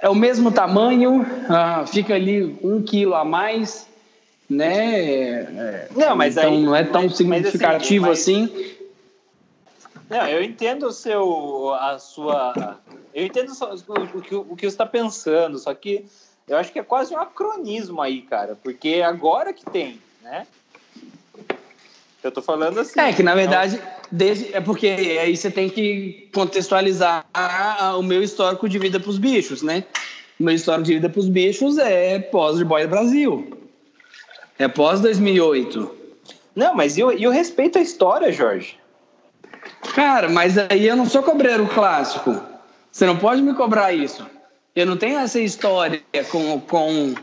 É o mesmo tamanho, ah, fica ali um quilo a mais, né? É, não, mas então aí, não é tão mas, significativo mas assim, mas... assim. Não, eu entendo o seu, a sua eu entendo o, o, que, o que você está pensando, só que eu acho que é quase um acronismo aí, cara, porque agora que tem, né? Eu tô falando assim. É que na verdade, desde, é porque aí você tem que contextualizar o meu histórico de vida para os bichos, né? O meu histórico de vida para os bichos é pós The Boy Brasil. É pós 2008. Não, mas eu, eu respeito a história, Jorge. Cara, mas aí eu não sou cobreiro clássico. Você não pode me cobrar isso. Eu não tenho essa história com, com,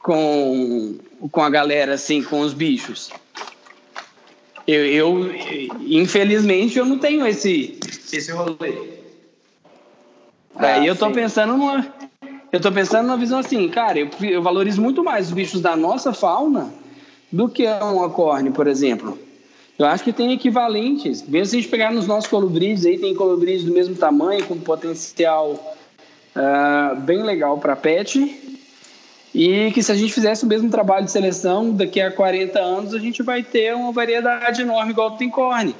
com, com a galera, assim, com os bichos. Eu, eu infelizmente, eu não tenho esse, esse rolê. Ah, Aí eu tô sim. pensando numa. Eu tô pensando numa visão assim, cara, eu, eu valorizo muito mais os bichos da nossa fauna do que um acorne, por exemplo. Eu acho que tem equivalentes. Mesmo se a gente pegar nos nossos colibris, aí tem colibris do mesmo tamanho, com potencial uh, bem legal para pet. E que se a gente fizesse o mesmo trabalho de seleção, daqui a 40 anos a gente vai ter uma variedade enorme igual tem corne.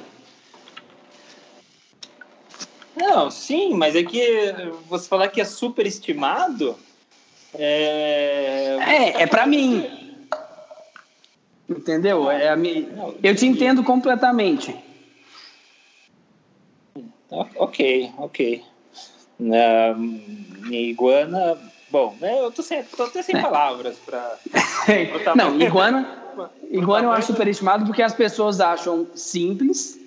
Não, sim, mas é que você falar que é superestimado. É, é, é para mim. Entendeu? É a minha... Eu te entendo completamente. Ok, ok. Na iguana, bom, né, eu tô, sem, tô até sem é. palavras para. Não, iguana, iguana eu acho superestimado porque as pessoas acham simples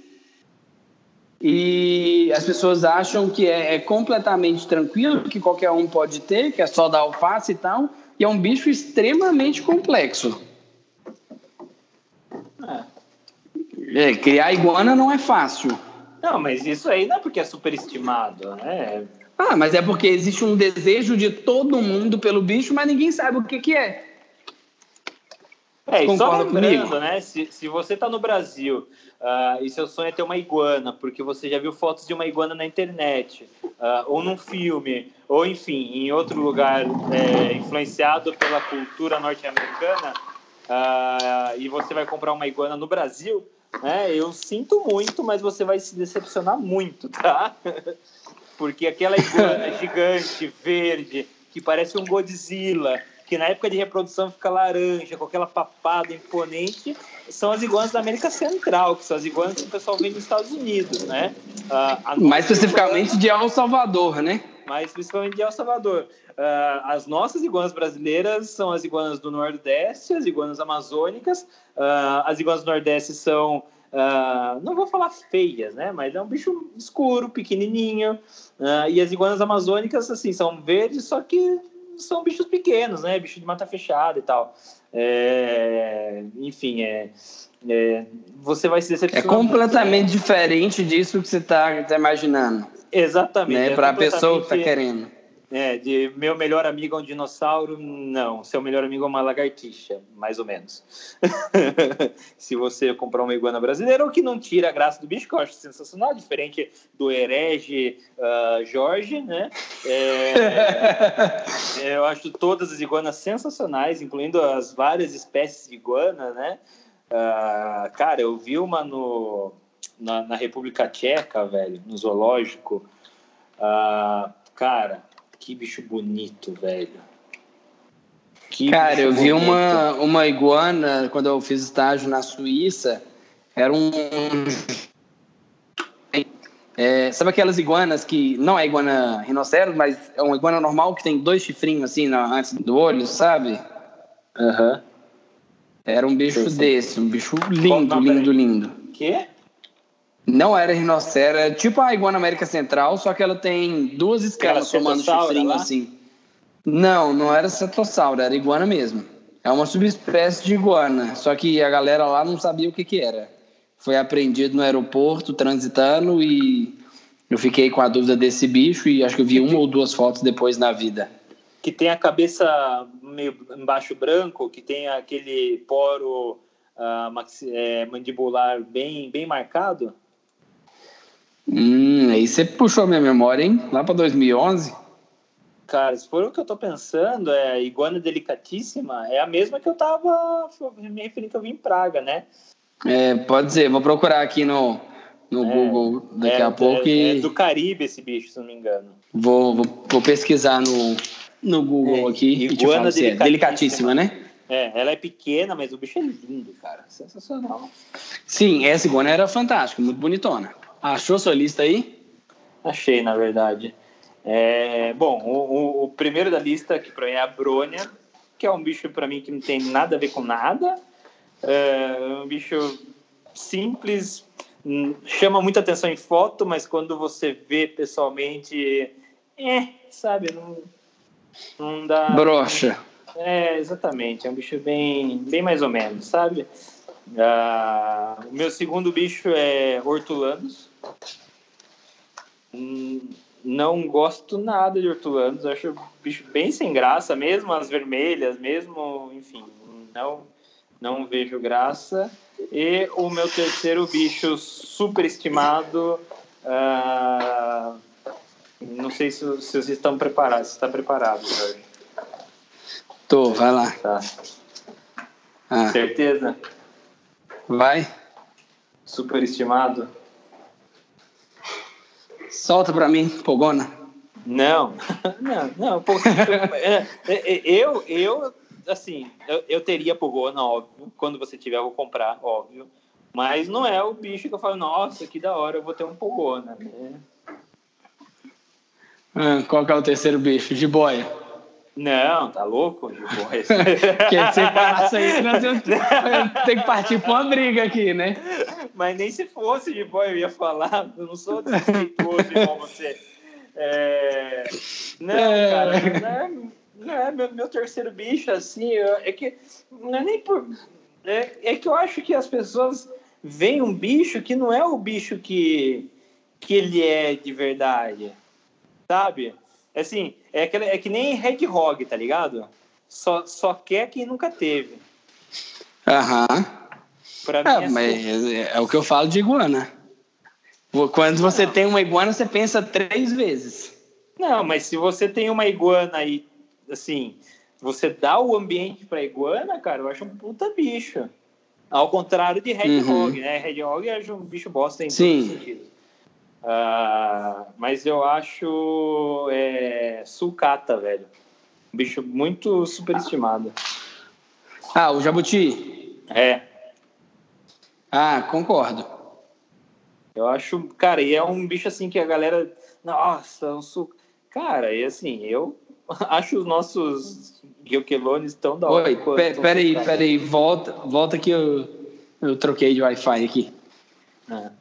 e as pessoas acham que é, é, completamente tranquilo, que qualquer um pode ter, que é só dar alface e tal, e é um bicho extremamente complexo. É, criar iguana não é fácil. Não, mas isso aí não é porque é superestimado, né? Ah, mas é porque existe um desejo de todo mundo pelo bicho, mas ninguém sabe o que, que é. É, e só lembrando, comigo? né? Se, se você está no Brasil uh, e seu sonho é ter uma iguana, porque você já viu fotos de uma iguana na internet, uh, ou num filme, ou enfim, em outro lugar é, influenciado pela cultura norte-americana, uh, e você vai comprar uma iguana no Brasil, né? Eu sinto muito, mas você vai se decepcionar muito, tá? Porque aquela iguana gigante, verde, que parece um Godzilla, que na época de reprodução fica laranja, com aquela papada imponente, são as iguanas da América Central, que são as iguanas que o pessoal vem nos Estados Unidos, né? Uh, Mais especificamente iguana, de El Salvador, né? Mais especificamente de El Salvador. Uh, as nossas iguanas brasileiras são as iguanas do Nordeste, as iguanas amazônicas. Uh, as iguanas do Nordeste são, uh, não vou falar feias, né? Mas é um bicho escuro, pequenininho. e as iguanas amazônicas, assim, são verdes, só que são bichos pequenos, né? Bicho de mata fechada e tal. É, enfim, é, é, você vai se decepcionar. É completamente diferente disso que você está tá imaginando. Exatamente. Né? É Para a pessoa que está querendo É, de meu melhor amigo é um dinossauro, não. Seu melhor amigo é uma lagartixa, mais ou menos. Se você comprar uma iguana brasileira, o que não tira a graça do bicho, que eu acho sensacional, diferente do herege uh, Jorge, né? É, eu acho todas as iguanas sensacionais, incluindo as várias espécies de iguana, né? Uh, cara, eu vi uma no, na, na República Tcheca, velho, no zoológico. Uh, cara, que bicho bonito, velho. Que Cara, eu vi uma, uma iguana quando eu fiz estágio na Suíça. Era um. É, sabe aquelas iguanas que não é iguana rinoceros, mas é uma iguana normal que tem dois chifrinhos assim na, antes do olho, sabe? Aham. Uhum. Era um bicho desse, um bicho lindo, lindo, lindo. Que? Não era rinoceros, era tipo a iguana América Central, só que ela tem duas escamas formando chifrinho assim. Não, não era cetossauro, era iguana mesmo. É uma subespécie de iguana, só que a galera lá não sabia o que que era. Foi apreendido no aeroporto, transitando, e eu fiquei com a dúvida desse bicho e acho que eu vi uma ou duas fotos depois na vida. Que tem a cabeça meio embaixo branco, que tem aquele poro uh, maxi, é, mandibular bem, bem marcado. Hum, aí você puxou a minha memória, hein? Lá para 2011. Cara, se for o que eu tô pensando, é iguana delicatíssima, é a mesma que eu tava me referindo que eu vi em Praga, né? É, pode ser, vou procurar aqui no, no é, Google daqui é, a pouco. É, e... é, do Caribe esse bicho, se não me engano. Vou, vou, vou pesquisar no, no Google é, aqui. Iguana é delicatíssima, delicatíssima, né? É, ela é pequena, mas o bicho é lindo, cara. Sensacional. Sim, essa iguana era fantástica, muito bonitona. Achou sua lista aí? Achei, na verdade. É, bom, o, o, primeiro da lista, que para mim é a Brônia, que é um bicho para mim que não tem nada a ver com nada. É um bicho simples, chama muita atenção em foto, mas quando você vê pessoalmente, é, sabe, não, não dá. Brocha. É, exatamente. É um bicho bem, bem mais ou menos, sabe? Ah, o meu segundo bicho é hortulanos. Hum, não gosto nada de hortulanos, acho bicho bem sem graça, mesmo as vermelhas, mesmo, enfim, não, não vejo graça. E o meu terceiro bicho super estimado, uh, não sei se, se vocês estão preparados, está preparado, Jorge. Tô, vai lá. Tá. Ah. Certeza? Vai. Super estimado? Solta pra mim, Pogona. Não, não, não. É, é, é, eu, eu, assim, eu, eu teria Pogona, óbvio. Quando você tiver, eu vou comprar, óbvio. Mas não é o bicho que eu falo, nossa, que da hora, eu vou ter um Pogona. Né? Ah, qual que é o terceiro bicho? De boia. Não, tá louco? De boia. Quer separar isso aí, nós tem que partir pra uma briga aqui, né? Mas nem se fosse de boia eu ia falar. Eu não sou desrespeitoso igual você. É... Não, é... cara, não é, não é meu, meu, terceiro bicho, assim, eu, é que não é nem por... É, é que eu acho que as pessoas veem um bicho que não é o bicho que, que ele é de verdade, sabe? Assim, é, aquele, é que nem Red Hog, tá ligado? Só, só quer quem nunca teve. Aham. Pra mim é, é mas assim. é, é, o que eu falo de iguana. Quando você não. tem uma iguana, você pensa três vezes. Não, mas se você tem uma iguana e, assim, você dá o ambiente pra iguana, cara, eu acho um puta bicho. Ao contrário de Red uhum. Hog, né? Red Hog é um bicho bosta em Sim. todos os sentidos. Uh, mas eu acho é, sulcata, velho. Um bicho muito superestimado. Ah, o jabuti? É. Ah, concordo. Eu acho, cara, e é um bicho assim que a galera. Nossa, um su... Cara, e assim, eu acho os nossos Gyokelones tão da hora. Oi, peraí, peraí, volta, volta que eu, eu troquei de Wi-Fi aqui. Ah.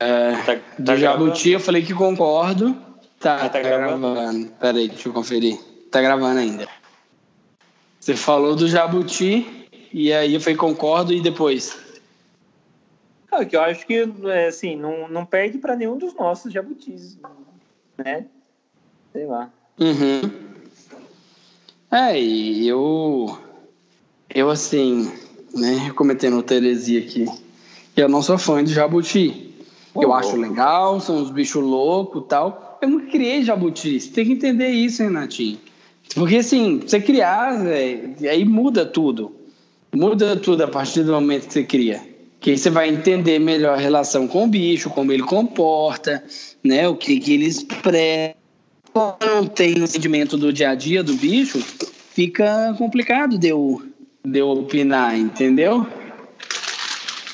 É, tá, tá do Jabuti eu falei que concordo. Tá, tá, tá gravando? gravando. Peraí, deixa eu conferir. Tá gravando ainda. Você falou do Jabuti e aí eu falei concordo e depois? Ah, que eu acho que é, assim, não, não perde para nenhum dos nossos jabutis, né? Sei lá. Uhum. É, e eu. Eu, assim, né, cometendo heresia aqui. Eu não sou fã de jabuti. Eu acho legal, são uns bichos loucos e tal. Eu não criei jabuti. Você tem que entender isso, Renatinho. Porque, assim, você criar, véio, aí muda tudo. Muda tudo a partir do momento que você cria. Que aí você vai entender melhor a relação com o bicho, como ele comporta, né? O que, que ele expressa. Quando não tem o sentimento do dia a dia do bicho, fica complicado de eu, de eu opinar, entendeu?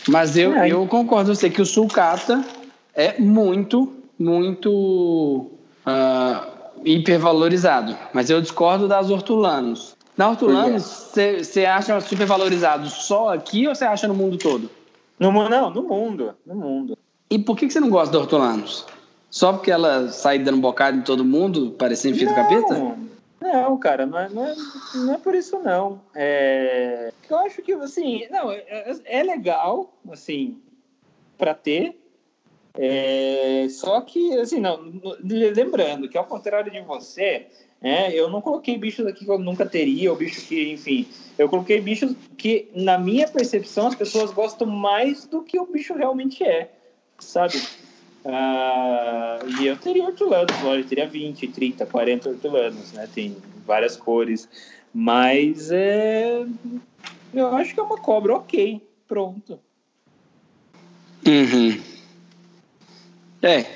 Mas eu, é. eu concordo com você que o sulcata é muito, muito uh, hipervalorizado. Mas eu discordo das hortulanos. Na hortulanos, você acha supervalorizado só aqui ou você acha no mundo todo? No, não, no mundo. No mundo. E por que, você não gosta da hortulanos? Só porque ela sai dando bocado em todo mundo, parecendo do capeta? Não, cara, não é, não é, não é por isso não. É, eu acho que, assim, não, é, é, é legal, assim, para ter, é, só que, assim, não, lembrando que ao contrário de você, é, eu não coloquei bichos aqui que eu nunca teria, ou bicho que, enfim, eu coloquei bichos que, na minha percepção, as pessoas gostam mais do que o bicho realmente é, sabe? Ah, e eu teria hortulanos, lógico, teria 20, 30, 40 hortulanos, né? Tem várias cores. Mas é. Eu acho que é uma cobra ok. Pronto. Uhum. É. é.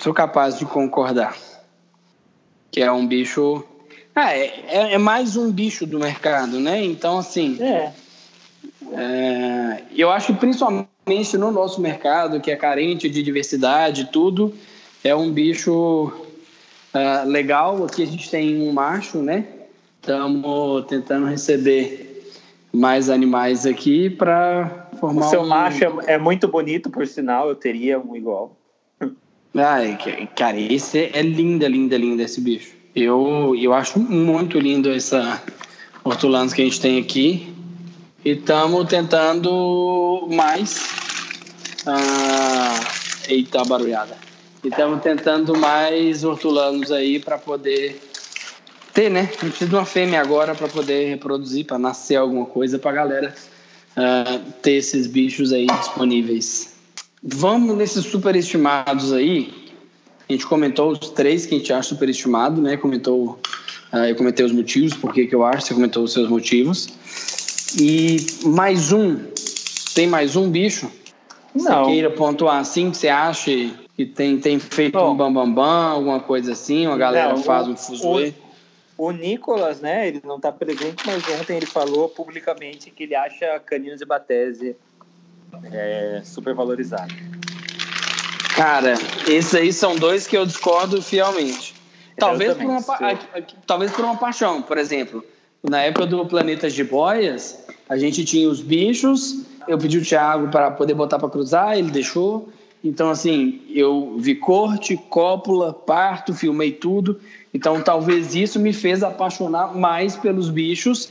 Sou capaz de concordar. Que é um bicho. Ah, é, é, é mais um bicho do mercado, né? Então, assim. É. é eu acho que principalmente no nosso mercado, que é carente de diversidade tudo, é um bicho uh, legal. Aqui a gente tem um macho, né? Estamos tentando receber mais animais aqui para formar. O seu um... macho é, é muito bonito, por sinal, eu teria um igual. Ai, cara, esse é, é linda, linda, linda esse bicho. Eu, eu acho muito lindo essa hortulanos que a gente tem aqui. E estamos tentando mais. Ah, eita, barulhada. E estamos tentando mais hortulanos aí para poder ter, né? A gente precisa de uma fêmea agora para poder reproduzir, para nascer alguma coisa para a galera uh, ter esses bichos aí disponíveis. Vamos nesses superestimados aí. A gente comentou os três que a gente acha superestimado, né? Comentou, uh, eu comentei os motivos, por que eu acho, você comentou os seus motivos. E mais um, tem mais um bicho? Não. Você queira pontuar assim, que você acha que tem, tem feito Bom, um bambambam, bam, bam, alguma coisa assim, uma galera não, faz um fuzuê? O, o Nicolas, né, ele não está presente, mas ontem ele falou publicamente que ele acha caninos de batese é, super valorizado. Cara, esses aí são dois que eu discordo fielmente. Talvez por, uma, talvez por uma paixão, por exemplo na época do Planetas de Boias, a gente tinha os bichos, eu pedi o Thiago para poder botar para cruzar, ele deixou. Então, assim, eu vi corte, cópula, parto, filmei tudo. Então, talvez isso me fez apaixonar mais pelos bichos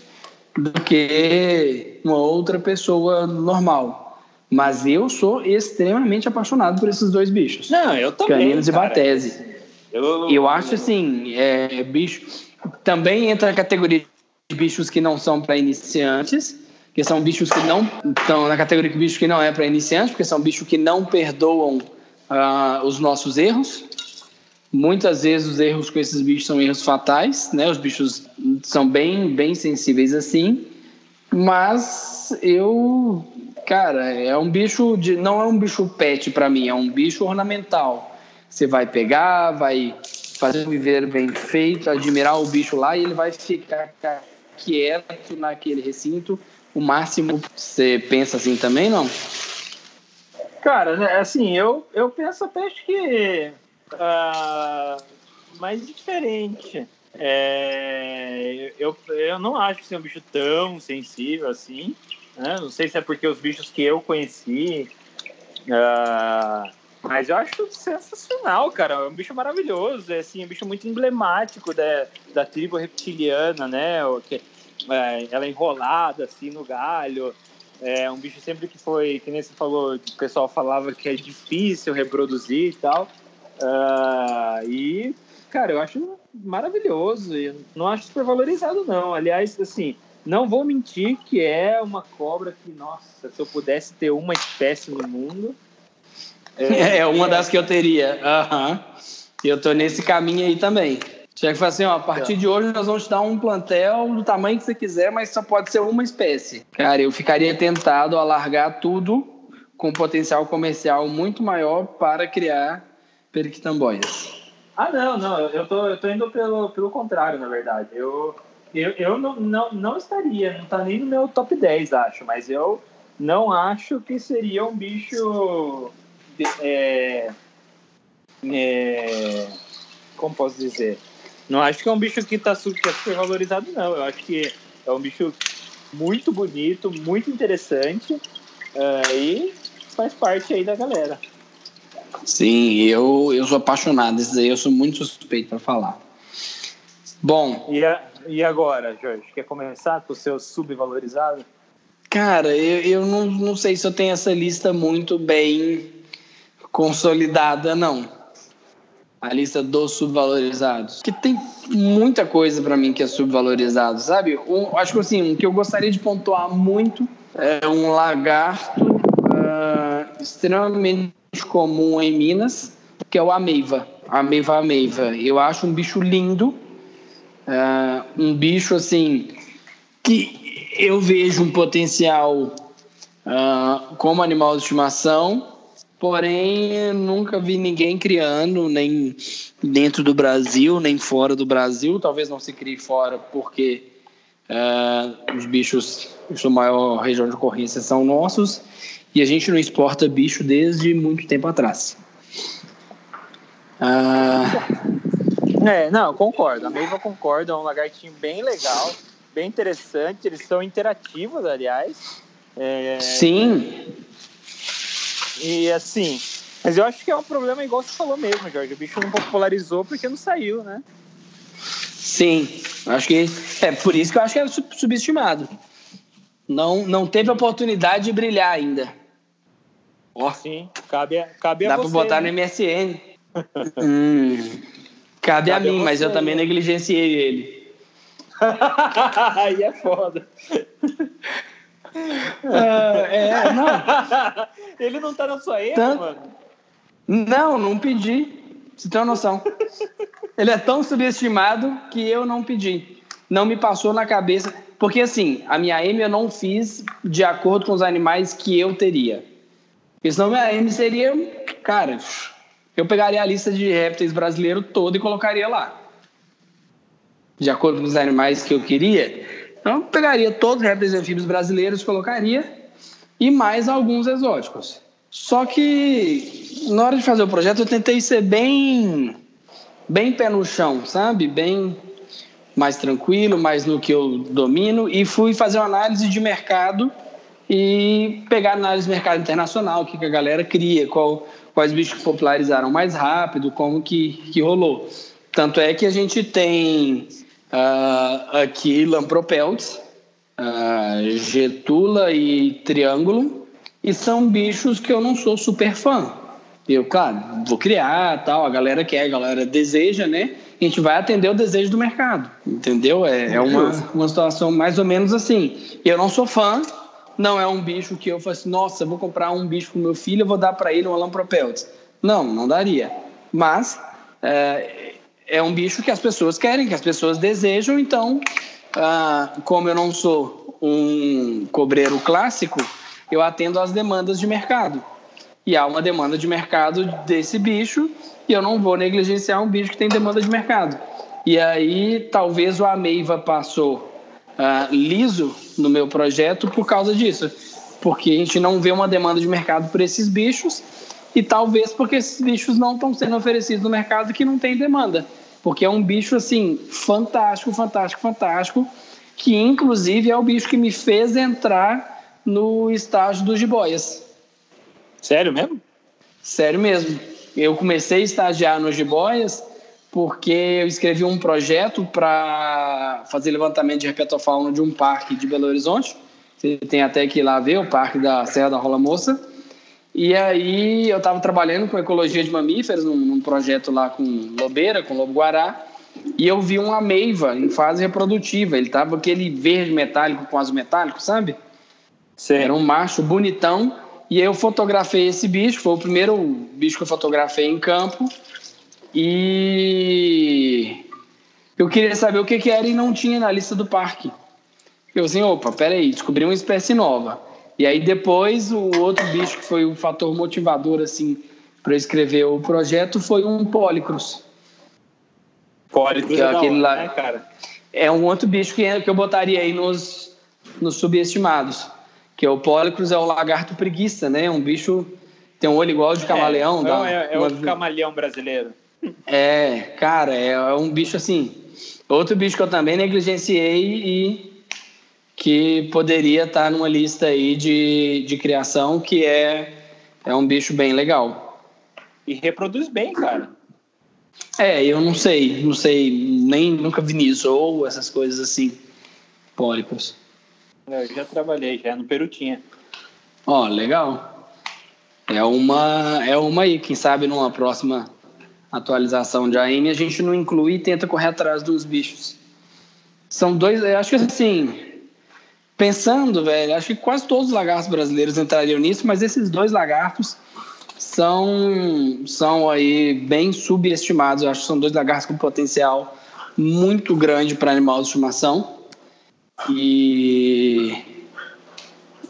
do que uma outra pessoa normal. Mas eu sou extremamente apaixonado por esses dois bichos. Não, eu também. Caninos e Batese. Eu, eu acho assim, é, bicho. Também entra na categoria bichos que não são para iniciantes, que são bichos que não estão na categoria de bichos que não é para iniciantes, porque são bichos que não perdoam uh, os nossos erros. Muitas vezes os erros com esses bichos são erros fatais, né? Os bichos são bem, bem sensíveis assim. Mas eu, cara, é um bicho de, não é um bicho pet para mim, é um bicho ornamental. Você vai pegar, vai fazer um viver bem feito, admirar o bicho lá e ele vai ficar quieto naquele recinto. O máximo, você pensa assim também, não? Cara, né, assim, eu, eu penso até que uh, mais diferente. É, eu, eu não acho ser um bicho tão sensível assim. Né? Não sei se é porque os bichos que eu conheci uh, mas eu acho sensacional, cara. É um bicho maravilhoso. É assim, um bicho muito emblemático da, da tribo reptiliana, né? É, ela é enrolada assim no galho. É um bicho sempre que foi, que nem você falou, o pessoal falava que é difícil reproduzir e tal. Uh, e cara, eu acho maravilhoso. Eu não acho super valorizado, não. Aliás, assim, não vou mentir que é uma cobra que, nossa, se eu pudesse ter uma espécie no mundo. É, é uma das que eu teria. Aham. Uhum. Eu tô nesse caminho aí também. Tinha que falar assim, ó, a partir de hoje nós vamos te dar um plantel do tamanho que você quiser, mas só pode ser uma espécie. Cara, eu ficaria tentado a largar tudo com potencial comercial muito maior para criar periquitamboias. Ah, não, não, eu tô, eu tô indo pelo, pelo contrário, na verdade. Eu, eu, eu não, não, não estaria, não tá nem no meu top 10, acho, mas eu não acho que seria um bicho. De, é, é, como posso dizer? Não acho que é um bicho que está super, é super valorizado, não. Eu acho que é um bicho muito bonito, muito interessante uh, e faz parte aí da galera. Sim, eu, eu sou apaixonado. Esses aí eu sou muito suspeito para falar. Bom. E, a, e agora, Jorge? Quer começar com o seu subvalorizado? Cara, eu, eu não, não sei se eu tenho essa lista muito bem consolidada, não. A lista dos subvalorizados. Que tem muita coisa para mim que é subvalorizado, sabe? Um, acho que assim, um que eu gostaria de pontuar muito é um lagarto uh, extremamente comum em Minas, que é o ameiva. Ameiva ameiva. Eu acho um bicho lindo, uh, um bicho assim que eu vejo um potencial uh, como animal de estimação, porém nunca vi ninguém criando, nem dentro do Brasil, nem fora do Brasil. Talvez não se crie fora porque uh, os bichos, a sua maior região de ocorrência são nossos e a gente não exporta bicho desde muito tempo atrás. Uh... É, não, concordo. A Meiva concorda, é um lagartinho bem legal, bem interessante. Eles são interativos, aliás. É... Sim. E assim, mas eu acho que é um problema igual você falou mesmo, Jorge. O bicho não popularizou porque não saiu, né? Sim, acho que é por isso que eu acho que é subestimado. Não, não teve oportunidade de brilhar ainda. Ó, Sim, cabe, cabe Dá a você. Dá pra botar né? no MSN. hum, cabe, cabe, a mim, a mas eu também negligenciei ele. Aí é foda. Uh, é, não. Ele não tá na sua Tanto... mano? Não, não pedi. Você tem uma noção. Ele é tão subestimado que eu não pedi. Não me passou na cabeça. Porque, assim, a minha M eu não fiz de acordo com os animais que eu teria. Porque senão minha M seria, cara, eu pegaria a lista de répteis brasileiro toda e colocaria lá. De acordo com os animais que eu queria. Então, pegaria todos os répteis anfíbios brasileiros, colocaria, e mais alguns exóticos. Só que, na hora de fazer o projeto, eu tentei ser bem, bem pé no chão, sabe? Bem mais tranquilo, mais no que eu domino, e fui fazer uma análise de mercado e pegar análise de mercado internacional, o que, que a galera cria, qual, quais bichos popularizaram mais rápido, como que, que rolou. Tanto é que a gente tem uh, aqui Lampropelts, uh, Getula e Triângulo, e são bichos que eu não sou super fã. Eu, claro, vou criar, tal, a galera quer, a galera deseja, né? A gente vai atender o desejo do mercado, entendeu? É, é uma, uma situação mais ou menos assim. Eu não sou fã, não é um bicho que eu falo assim, nossa, vou comprar um bicho pro meu filho, eu vou dar para ele um Alampropeltis. Não, não daria. Mas é, é, um bicho que as pessoas querem, que as pessoas desejam, então, ah, como eu não sou um cobreiro clássico, eu atendo às demandas de mercado. E há uma demanda de mercado desse bicho, e eu não vou negligenciar um bicho que tem demanda de mercado. E aí, talvez o Ameiva passou uh, liso no meu projeto por causa disso. Porque a gente não vê uma demanda de mercado por esses bichos e talvez porque esses bichos não estão sendo oferecidos no mercado que não tem demanda. Porque é um bicho, assim, fantástico, fantástico, fantástico, que inclusive é o bicho que me fez entrar no estágio dos jiboias. Sério mesmo? Sério mesmo. Eu comecei a estagiar nos jiboias porque eu escrevi um projeto para fazer levantamento de herpetofauna de um parque de Belo Horizonte. Você tem até que ir lá ver, o parque da Serra da Rola Moça. E aí eu estava trabalhando com ecologia de mamíferos num, num, projeto lá com lobeira, com lobo-guará, e eu vi uma meiva em fase reprodutiva. Ele tava aquele verde metálico com azul metálico, sabe? Sim. Era um macho bonitão. E aí eu fotografei esse bicho, foi o primeiro bicho que eu fotografei em campo. E eu queria saber o que, que era e não tinha na lista do parque. Eu assim, opa, peraí, descobri uma espécie nova. E aí depois o outro bicho que foi o fator motivador assim para escrever o projeto foi um Polycrus. Polycrus é aquele lá, né, cara? É um outro bicho que, que eu botaria aí nos, nos subestimados. Que é o Polycrus é o lagarto preguiça, né? Um bicho tem um olho igual de camaleão. É, dá, é, é uma... o camaleão brasileiro. É, cara, é, é um bicho assim. Outro bicho que eu também negligenciei e que poderia estar numa lista aí de, de criação, que é, é um bicho bem legal. E reproduz bem, cara. É, eu não sei, não sei, nem nunca vi nisso, ou essas coisas assim, pólipos. Eu já trabalhei, já no Peru tinha. Ó, legal. É uma, é uma aí, quem sabe numa próxima atualização de AM a gente não inclui e tenta correr atrás dos bichos. São dois, eu acho que assim, pensando, velho, acho que quase todos os lagartos brasileiros entrariam nisso, mas esses dois lagartos são, são aí bem subestimados. Eu acho que são dois lagartos com potencial muito grande para animal de estimação. E,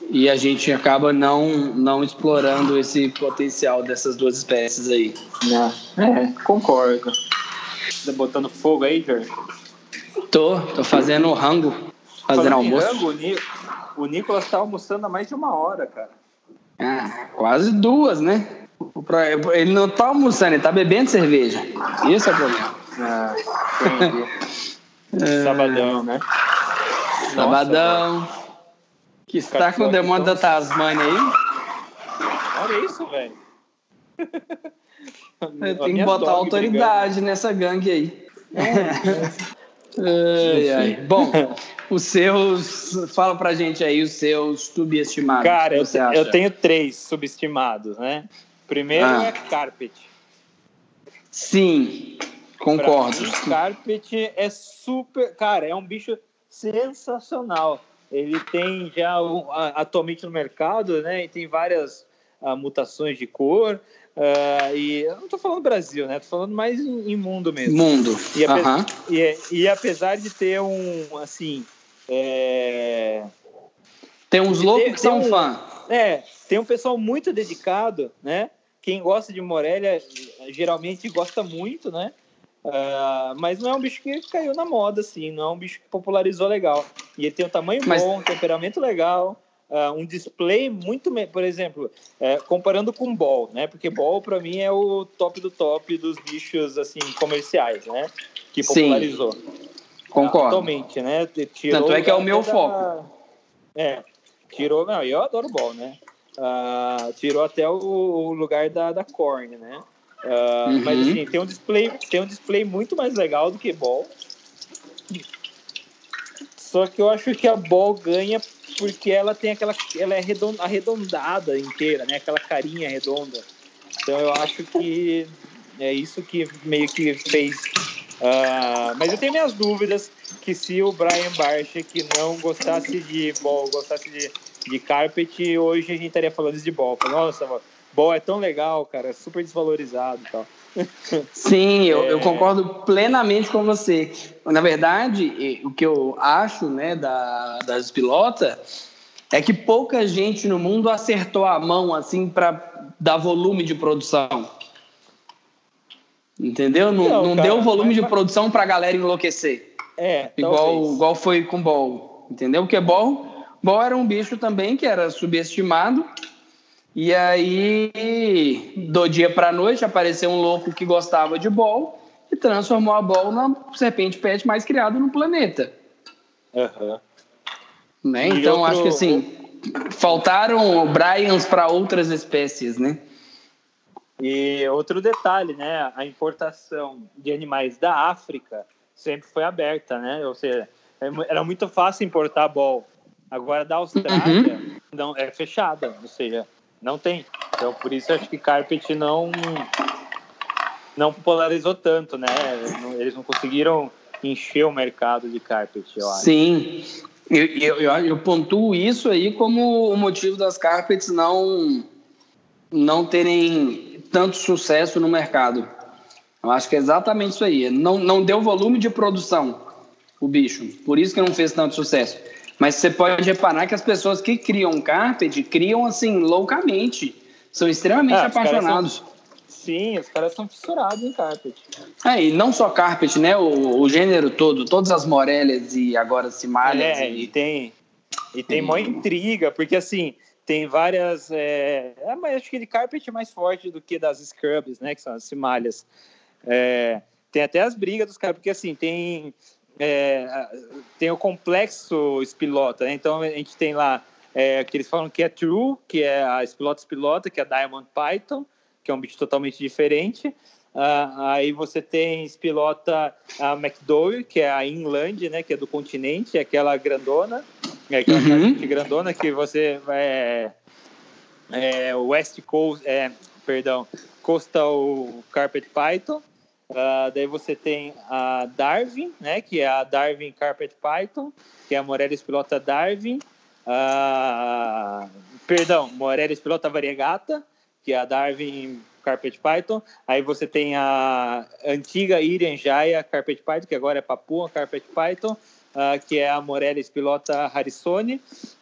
e a gente acaba não, não explorando esse potencial dessas duas espécies aí. É, concordo. Tá botando fogo aí, Jorge? Tô, tô fazendo rango, fazendo almoço. Rango, o Nicolas tá almoçando há mais de uma hora, cara. Ah, quase duas, né? Ele não tá almoçando, ele tá bebendo cerveja. Isso é o problema. Ah, é... Sabadão, né? Sabadão. Nossa, que está com o demônio da Tasmania aí. Olha isso, velho. Tem que botar autoridade brigando. nessa gangue aí. Ai, ai. Bom, os seus. Fala pra gente aí os seus subestimados. Cara, eu, eu, tenho três subestimados, né? Primeiro ah. é Carpet. Sim, concordo. Mim, carpet é super. Cara, é um bicho sensacional. Ele tem já um, atualmente no mercado, né? E tem várias uh, mutações de cor. Uh, e eu não estou falando Brasil, né? Estou falando mais em, em, mundo mesmo. Mundo. E, ape e, e, apesar de ter um, assim... É... Tem uns loucos que são um, fã. É, tem um pessoal muito dedicado, né? Quem gosta de Morelia geralmente gosta muito, né? Uh, mas não é um bicho que caiu na moda, assim, não é um bicho que popularizou legal. E ele tem um tamanho mas... bom, um temperamento legal, uh, um display muito. Por exemplo, uh, comparando com ball, né? Porque ball, para mim, é o top do top dos bichos, assim, comerciais, né? Que popularizou. Sim. Concordo. Atualmente, né? Tirou Tanto é que é o meu da... foco. É, tirou. Não, eu adoro ball, né? Uh, tirou até o, o, lugar da, da Korn, né? Uh, uhum. Mas assim, tem um display, tem um display muito mais legal do que Ball. Só que eu acho que a Ball ganha porque ela tem aquela. Ela é arredondada inteira, né? Aquela carinha redonda. Então eu acho que é isso que meio que fez. Uh, mas eu tenho minhas dúvidas que se o Brian Barcha que não gostasse de ball, gostasse de, de carpet, hoje a gente estaria falando de ball. Nossa, mano, Bom, é tão legal, cara, é super desvalorizado e tal. Sim, eu, é... eu, concordo plenamente com você. Na verdade, o que eu acho né, da, das pilotas é que pouca gente no mundo acertou a mão assim para dar volume de produção. Entendeu? Não, não, não cara, deu volume mas... de produção para a galera enlouquecer. É, igual, igual foi com Ball. Entendeu? Porque Ball, Ball era um bicho também que era subestimado e aí, do dia para noite, apareceu um louco que gostava de Ball e transformou a Ball na serpente pet mais criada no planeta. Uhum. Né? Então, outro... acho que assim, faltaram Bryans para outras espécies, né? E outro detalhe, né? A importação de animais da África sempre foi aberta, né? Ou seja, é era muito fácil importar Ball. Agora da Austrália uhum. não é fechada, ou seja, não tem. Então, por isso acho que carpet não não polarizou tanto, né? Eles não conseguiram encher o mercado de carpet, eu acho. Sim, eu, eu, eu, eu pontuo isso aí como o motivo das carpets não, não terem tanto sucesso no mercado. Eu acho que é exatamente isso aí. Não, não deu volume de produção o bicho, por isso que não fez tanto sucesso. Mas você pode reparar que as pessoas que criam carpet criam assim loucamente. São extremamente ah, apaixonados. Sim, os caras são fissurados em carpet. É, e não só carpet, né? O, o gênero todo, todas as morelas e agora cimalhas. É, e, e tem, e tem uma intriga, porque assim, tem várias. É, é, mas acho que de carpet é mais forte do que das scrubs, né? Que são as cimalhas. É, tem até as brigas dos caras, porque assim, tem. É, tem o complexo espilota, né? Então a gente tem lá é, que eles falam que é true, que é a espilota espilota, que é a Diamond Python que é um bicho totalmente diferente. Uh, aí você tem pilota a McDowell, que é a Inland, né, que é do continente, é aquela grandona, é aquela uhum. grandona que você é, é West Coast, é, perdão, Coastal Carpet Python. Uh, daí você tem a Darwin, né, que é a Darwin Carpet Python, que é a Morelis pilota Darwin. Uh, perdão, Morelis pilota variegata, que é a Darwin Carpet Python. Aí você tem a antiga Irian Jaya Carpet Python, que agora é Papua Carpet Python, uh, que é a Morelis Pilota Harrisone.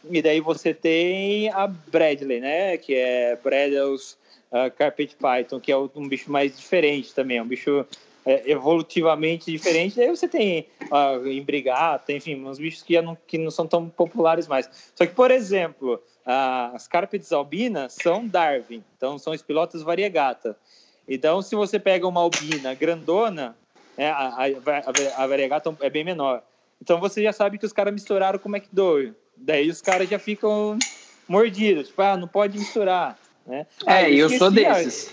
E daí você tem a Bradley, né? Que é Bradley's uh, Carpet Python, que é um bicho mais diferente também. É um bicho é, evolutivamente diferente. Daí você tem uh, embrigata, enfim, uns bichos que não, que não são tão populares mais. Só que, por exemplo, as carpets albinas são Darwin, então são os pilotos variegata. Então, se você pega uma albina grandona, né, a, a, a, variegata é bem menor. Então, você já sabe que os caras misturaram com o McDowell. Daí os caras já ficam mordidos, tipo, ah, não pode misturar. Né? É, ah, eu, eu sou desses.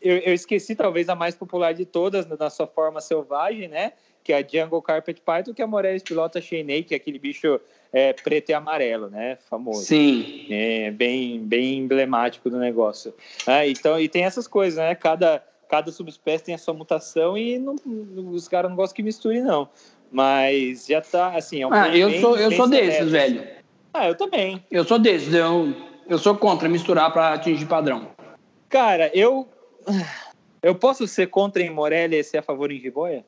Eu, eu, esqueci talvez a mais popular de todas, na sua forma selvagem, né? Que é a Jungle Carpet Python, que a Morelis pilota Cheyenne, que é aquele bicho é, preto e amarelo, né? Famoso. Sim. É, bem, bem emblemático do negócio. É, então, e tem essas coisas, né? Cada, cada subespécie tem a sua mutação e não, os caras não gostam que misture, não. Mas já tá, assim, é um Ah, eu bem, sou, eu sou desses, velho. Ah, eu também. Eu sou desses, eu, eu sou contra misturar para atingir padrão. Cara, eu. Eu posso ser contra em Morelia e ser a favor em Jiboia?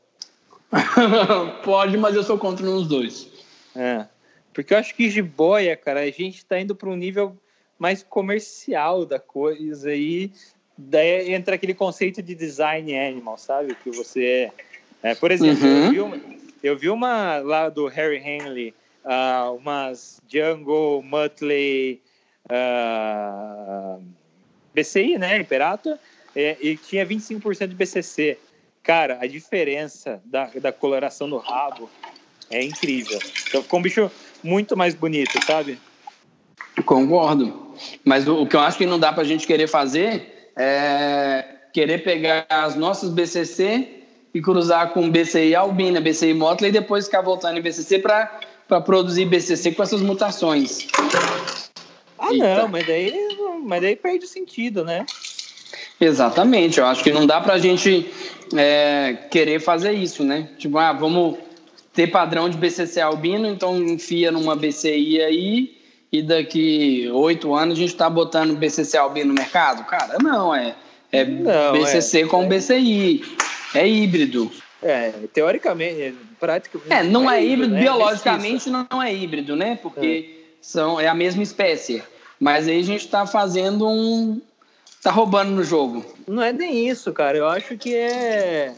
Pode, mas eu sou contra nos dois. É. Porque eu acho que jiboia, cara, a gente tá indo para um nível mais comercial da coisa e daí entra aquele conceito de design animal, sabe? Que você é, por exemplo, uhum. eu, vi uma, eu vi uma lá do Harry Henley, uh, umas Jungle, Muttley, uh, BCI, né, Imperator, é, e tinha 25% de BCC. Cara, a diferença da, da coloração do rabo é incrível. Então ficou um bicho muito mais bonito, sabe? Concordo. Mas o, o que eu acho que não dá para a gente querer fazer é querer pegar as nossas BCC e cruzar com BCI albina, BCI Motley e depois ficar voltando em BCC para produzir BCC com essas mutações. Ah, não, mas daí, mas daí perde o sentido, né? Exatamente, eu acho que não dá para a gente é, querer fazer isso, né? Tipo, ah, vamos ter padrão de BCC albino, então enfia numa BCI aí e daqui oito anos a gente está botando BCC albino no mercado? Cara, não, é, é não, BCC é, com é. BCI, é híbrido. É, teoricamente, é, praticamente. É, não é, é híbrido, né? biologicamente não, é híbrido, né? Porque é. São, é a mesma espécie. Mas aí a gente está fazendo um. tá roubando no jogo. Não é nem isso, cara. Eu acho que é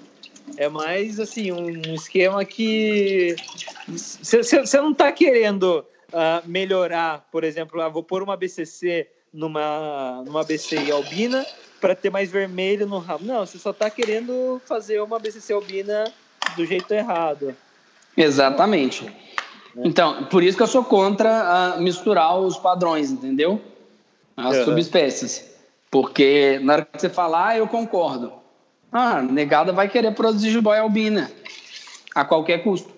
é mais assim um esquema que você não está querendo uh, melhorar, por exemplo, ah, vou pôr uma BCC numa numa BCI albina para ter mais vermelho no rabo. Não, você só está querendo fazer uma BCC albina do jeito errado. Exatamente. Então, por isso que eu sou contra uh, misturar os padrões, entendeu? As subespécies. Porque na hora que você falar, ah, eu concordo. Ah, negada vai querer produzir jiboia albina a qualquer custo.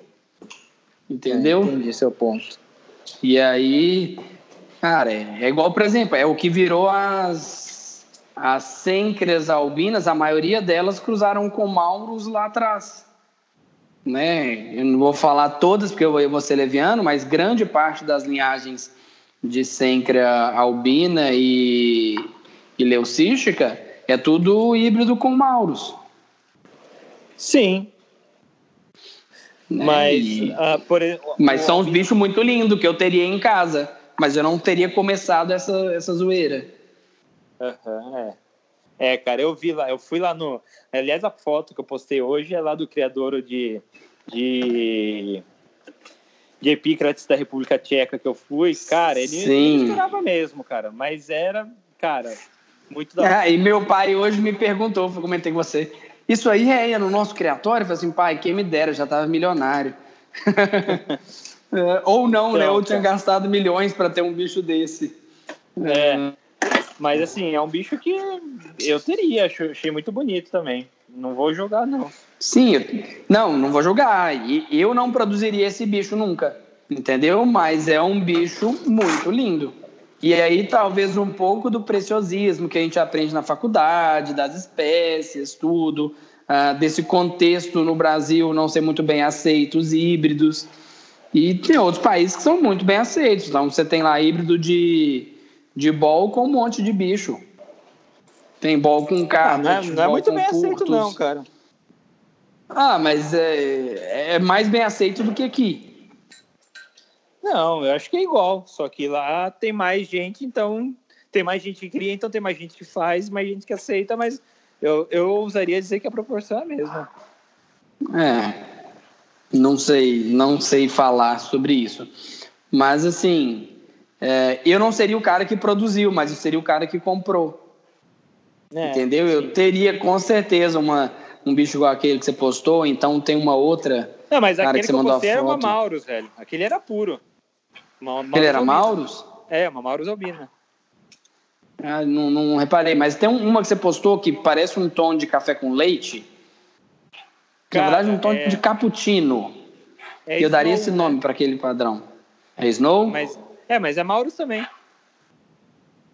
Entendeu? É, entendi seu ponto. E aí, cara, é, é, igual, por exemplo, é o que virou as, as sêncreas albinas, a maioria delas cruzaram com mauros lá atrás. Né? Eu não vou falar todas porque eu vou ser leviano, mas grande parte das linhagens de sêncrea albina e, e leucística é tudo híbrido com mauros. Sim. Né? Mas, E- ah, por, mas são uns bichos muito lindos que eu teria em casa. Mas eu não teria começado essa, essa zoeira. Aham, é. É, cara, eu vi lá, eu fui lá no. Aliás, a foto que eu postei hoje é lá do criador de. de. de Epícrates da República Tcheca que eu fui. Cara, ele, Sim. ele misturava mesmo, cara. Mas era, cara, muito da. Ah, e meu pai hoje me perguntou, eu comentei com você. Isso aí é no nosso criatório? Eu falei assim, pai, quem me dera, já tava milionário. É, Ou não, né? Então, Eu tinha cara. gastado milhões para ter um bicho desse. É. Mas assim, é um bicho que eu teria, achei muito bonito também. Não vou jogar, não. Sim, não, não vou julgar. E eu não produziria esse bicho nunca, entendeu? Mas é um bicho muito lindo. E aí talvez um pouco do preciosismo que a gente aprende na faculdade, das espécies, tudo, ah, desse contexto no Brasil não ser muito bem aceito, os híbridos. E tem outros países que são muito bem aceitos. Então você tem lá híbrido de, de bol com um monte de bicho. Tem bol com Ah, carne. não, é, não é muito bem aceito, não, cara. Ah, mas é, é mais bem aceito do que aqui. Não, eu acho que é igual. Só que lá tem mais gente, então. Tem mais gente que cria, então tem mais gente que faz, mais gente que aceita, mas eu, eu ousaria dizer que a proporção é a mesma. É. Não sei, não sei falar sobre isso. Mas assim, é, eu não seria o cara que produziu, mas eu seria o cara que comprou. É, entendeu? Eu sim. teria com certeza uma, um bicho igual aquele que você postou, então tem uma outra. Não, mas Cara, aquele que que, você eu mandou postei era uma. Maurus, velho. Aquele era puro. Uma, Maurus Ele era albina. Maurus? É, uma Maurus albina. Ah, não, não reparei, mas tem um- uma que você postou que parece um tom de café com leite. Cara, Na verdade, um tom é- de cappuccino. É eu daria Snow, esse né? nome para aquele padrão. É Snow? Mas, é, mas é Maurus também.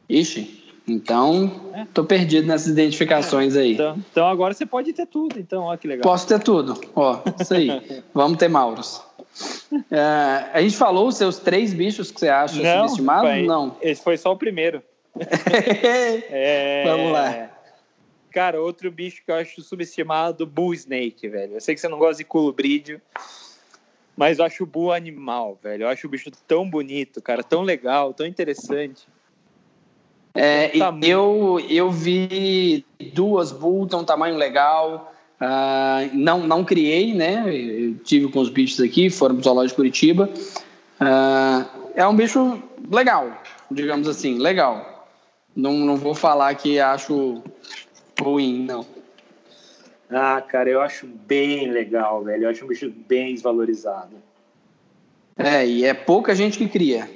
Ixi, então É. tô perdido nessas identificações aí. Então, então agora você pode ter tudo. Então, ó que legal. Posso ter tudo. Ó, isso aí. Vamos ter Mauros. É, a gente falou os seus três bichos que você acha subestimados? pai, Não. Esse foi só o primeiro. É, Vamos lá. Cara, outro bicho que eu acho subestimado, Bull Snake, velho. Eu sei que você não gosta de colubrídeo, mas eu acho o Bull animal, velho. Eu acho o bicho tão bonito, cara, tão legal, tão interessante. É, Tá e eu, eu vi duas Bull, um tamanho legal. Ah, não, não criei, né? Eu tive com os bichos aqui, foram pro Zoológico de Curitiba. Ah, é um bicho legal, digamos assim, legal. Não, não vou falar que acho ruim, não. Ah, cara, eu acho bem legal, velho. Eu acho um bicho bem desvalorizado. É, e é pouca gente que cria.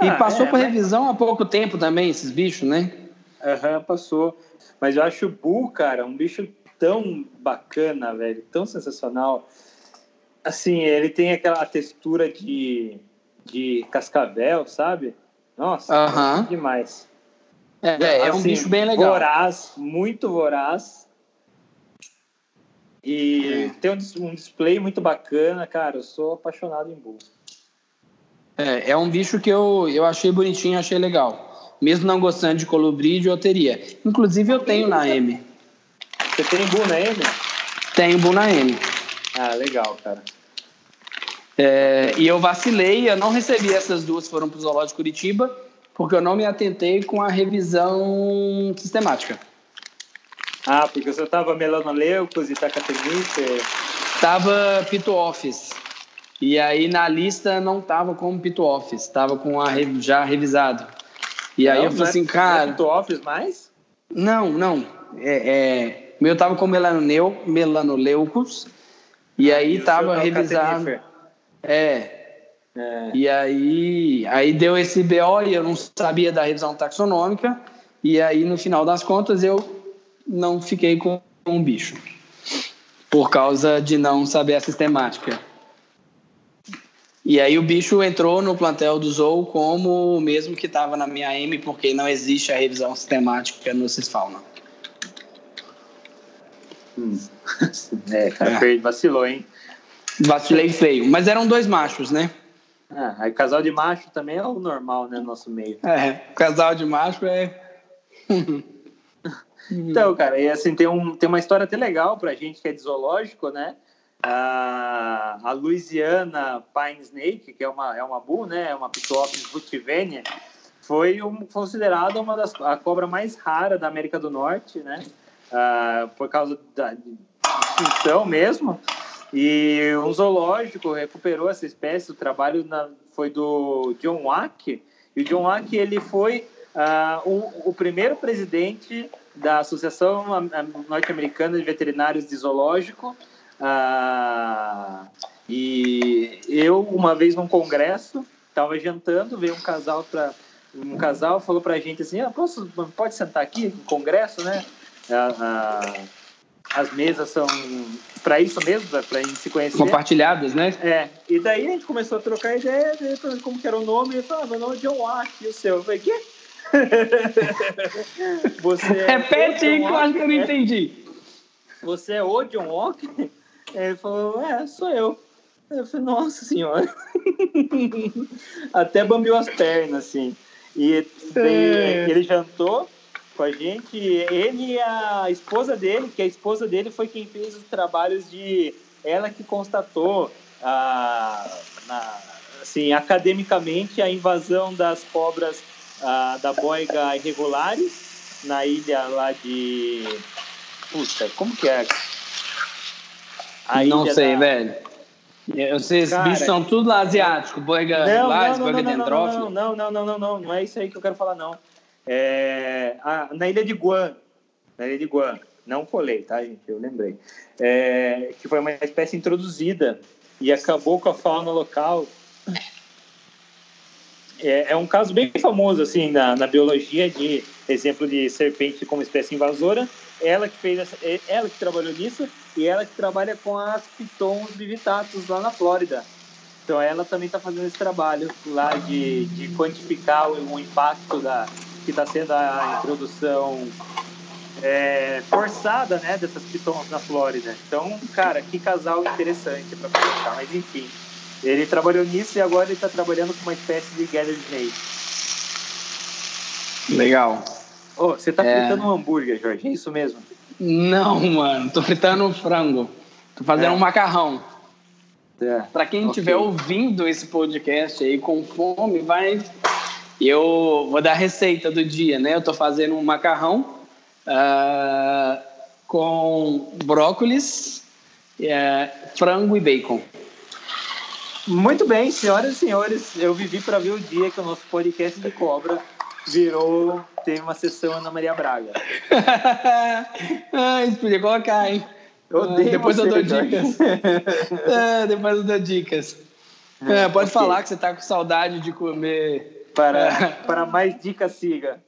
E Ah, passou é, por mas- revisão há pouco tempo também, esses bichos, né? Aham, passou. Mas eu acho o Bull, cara, um bicho tão bacana, velho, tão sensacional. Assim, ele tem aquela textura de, de cascavel, sabe? Nossa, Aham. demais. É, é um Assim, bicho bem legal. Voraz, muito voraz. E É. tem um, um display muito bacana, cara. Eu sou apaixonado em Bull. É, é um bicho que eu, eu achei bonitinho, achei legal. Mesmo não gostando de colubrídeo, eu teria. Inclusive, eu tenho na M. Você tem Bull na M? Tenho Bull na M. Ah, legal, cara. É, e eu vacilei, eu não recebi essas duas, foram para o Zoológico de Curitiba, porque eu não me atentei com a revisão sistemática. Ah, porque você tava melanoleucos e tacatemífer. Tava Pito Office. E aí na lista não tava como Pito Office, tava com a já revisado. E aí eu falei assim, cara. Não é office mais? Não, não. É, é, meu tava com melanoleucos. E aí o tava é revisado. É. É. E aí, aí deu esse BO e eu não sabia da revisão taxonômica. E aí, no final das contas, eu não fiquei com um bicho. Por causa de não saber a sistemática. E aí o bicho entrou no plantel do Zou como o mesmo que estava na minha M, porque não existe a revisão sistemática no Cisfauna. Hum. É, cara, é. vacilou, hein? Vacilei feio. Mas eram dois machos, né? Ah, aí casal de macho também é o normal, né, no nosso meio. É, casal de macho é. então, cara, e assim, tem, um, tem uma história até legal pra gente que é de zoológico, né? A, a Louisiana Pine Snake, que é uma, é uma bull, né? É uma Pitops Rutivenia, foi um, considerada uma das a cobra mais rara da América do Norte, né? Ah, por causa da extinção mesmo. E um zoológico recuperou essa espécie. O trabalho na, foi do John Wack. E o John Wack ele foi uh, o, o, primeiro presidente da Associação Norte-Americana de Veterinários de Zoológico. Uh, e eu, uma vez num congresso, estava jantando, veio um casal para um casal falou para a gente assim, ah, posso, pode sentar aqui no congresso, né? Uh, as mesas são para isso mesmo, para a gente se conhecer. Compartilhadas, né? É. E daí a gente começou a trocar ideia, de como que era o nome, e ele falou, ah, meu nome é John Wack, e o seu? Eu falei, quê? Você é Repete aí que eu acho que eu não entendi. Você é o John Walker? Ele falou, é, sou eu. Eu falei, nossa senhora. Até bambiou as pernas, assim. E é. ele jantou, com a gente. Ele e a esposa dele, que a esposa dele foi quem fez os trabalhos de. Ela que constatou, a, na, assim, academicamente, a invasão das cobras da boiga irregulares na ilha lá de. Puta, como que é? A não sei, da... velho. Vocês Cara, bichos são tudo lá asiático, boiga não, não, boiga dendrófilo. Não, não, não, não, não, não é isso aí que eu quero falar, não. É, na ilha de Guam, na ilha de Guam, não colei, tá, gente? Eu lembrei. É, que foi uma espécie introduzida e acabou com a fauna local. É, é um caso bem famoso, assim, na, na, biologia, de exemplo de serpente como espécie invasora. Ela que fez, essa, é, ela que trabalhou nisso e ela que trabalha com as pitons bivitatus lá na Flórida. Então ela também está fazendo esse trabalho lá de, de quantificar o, o impacto da, que está sendo a introdução é, forçada né, dessas pitons na Flórida. Então, cara, que casal interessante para conversar. Mas enfim, ele trabalhou nisso e agora ele está trabalhando com uma espécie de gather snake. Legal. Oh, você está é... fritando um hambúrguer, Jorge? É isso mesmo? Não, mano. Tô fritando um frango. Tô fazendo é. um macarrão. É. Para quem estiver okay. ouvindo esse podcast aí com fome, vai eu vou dar a receita do dia, né? Eu estou fazendo um macarrão uh, com brócolis, uh, frango e bacon. Muito bem, senhoras e senhores, eu vivi para ver o dia que o nosso podcast de cobra virou tem uma sessão Ana Maria Braga. ah, isso podia colocar, hein? Eu odeio depois eu dou dicas. é, depois eu dou dicas. É, pode okay. falar que você está com saudade de comer para, para mais dicas, siga.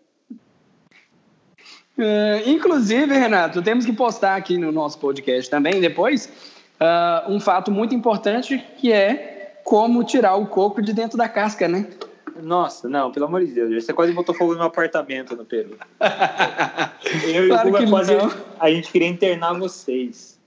Uh, inclusive, Renato, temos que postar aqui no nosso podcast também depois uh, um fato muito importante que é como tirar o coco de dentro da casca, né? Nossa, não, pelo amor de Deus, você quase botou fogo no meu apartamento no Peru. Eu claro e o quase a gente queria internar vocês.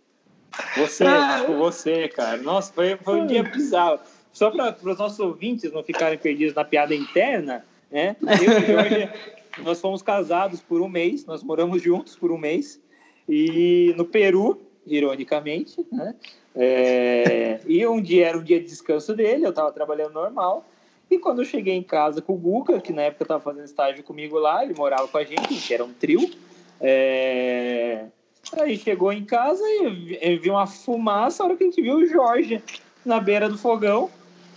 Você, ah, tipo, você, cara. Nossa, foi, foi um dia bizarro. Só para os nossos ouvintes não ficarem perdidos na piada interna, né? Eu e Jorge, nós fomos casados por um mês, nós moramos juntos por um mês, e no Peru, ironicamente, né? É, e um dia era um dia de descanso dele, eu estava trabalhando normal, e quando eu cheguei em casa com o Guga, que na época estava fazendo estágio comigo lá, ele morava com a gente, gente era um trio, é... aí chegou em casa e viu uma fumaça, a hora que a gente viu o Jorge na beira do fogão,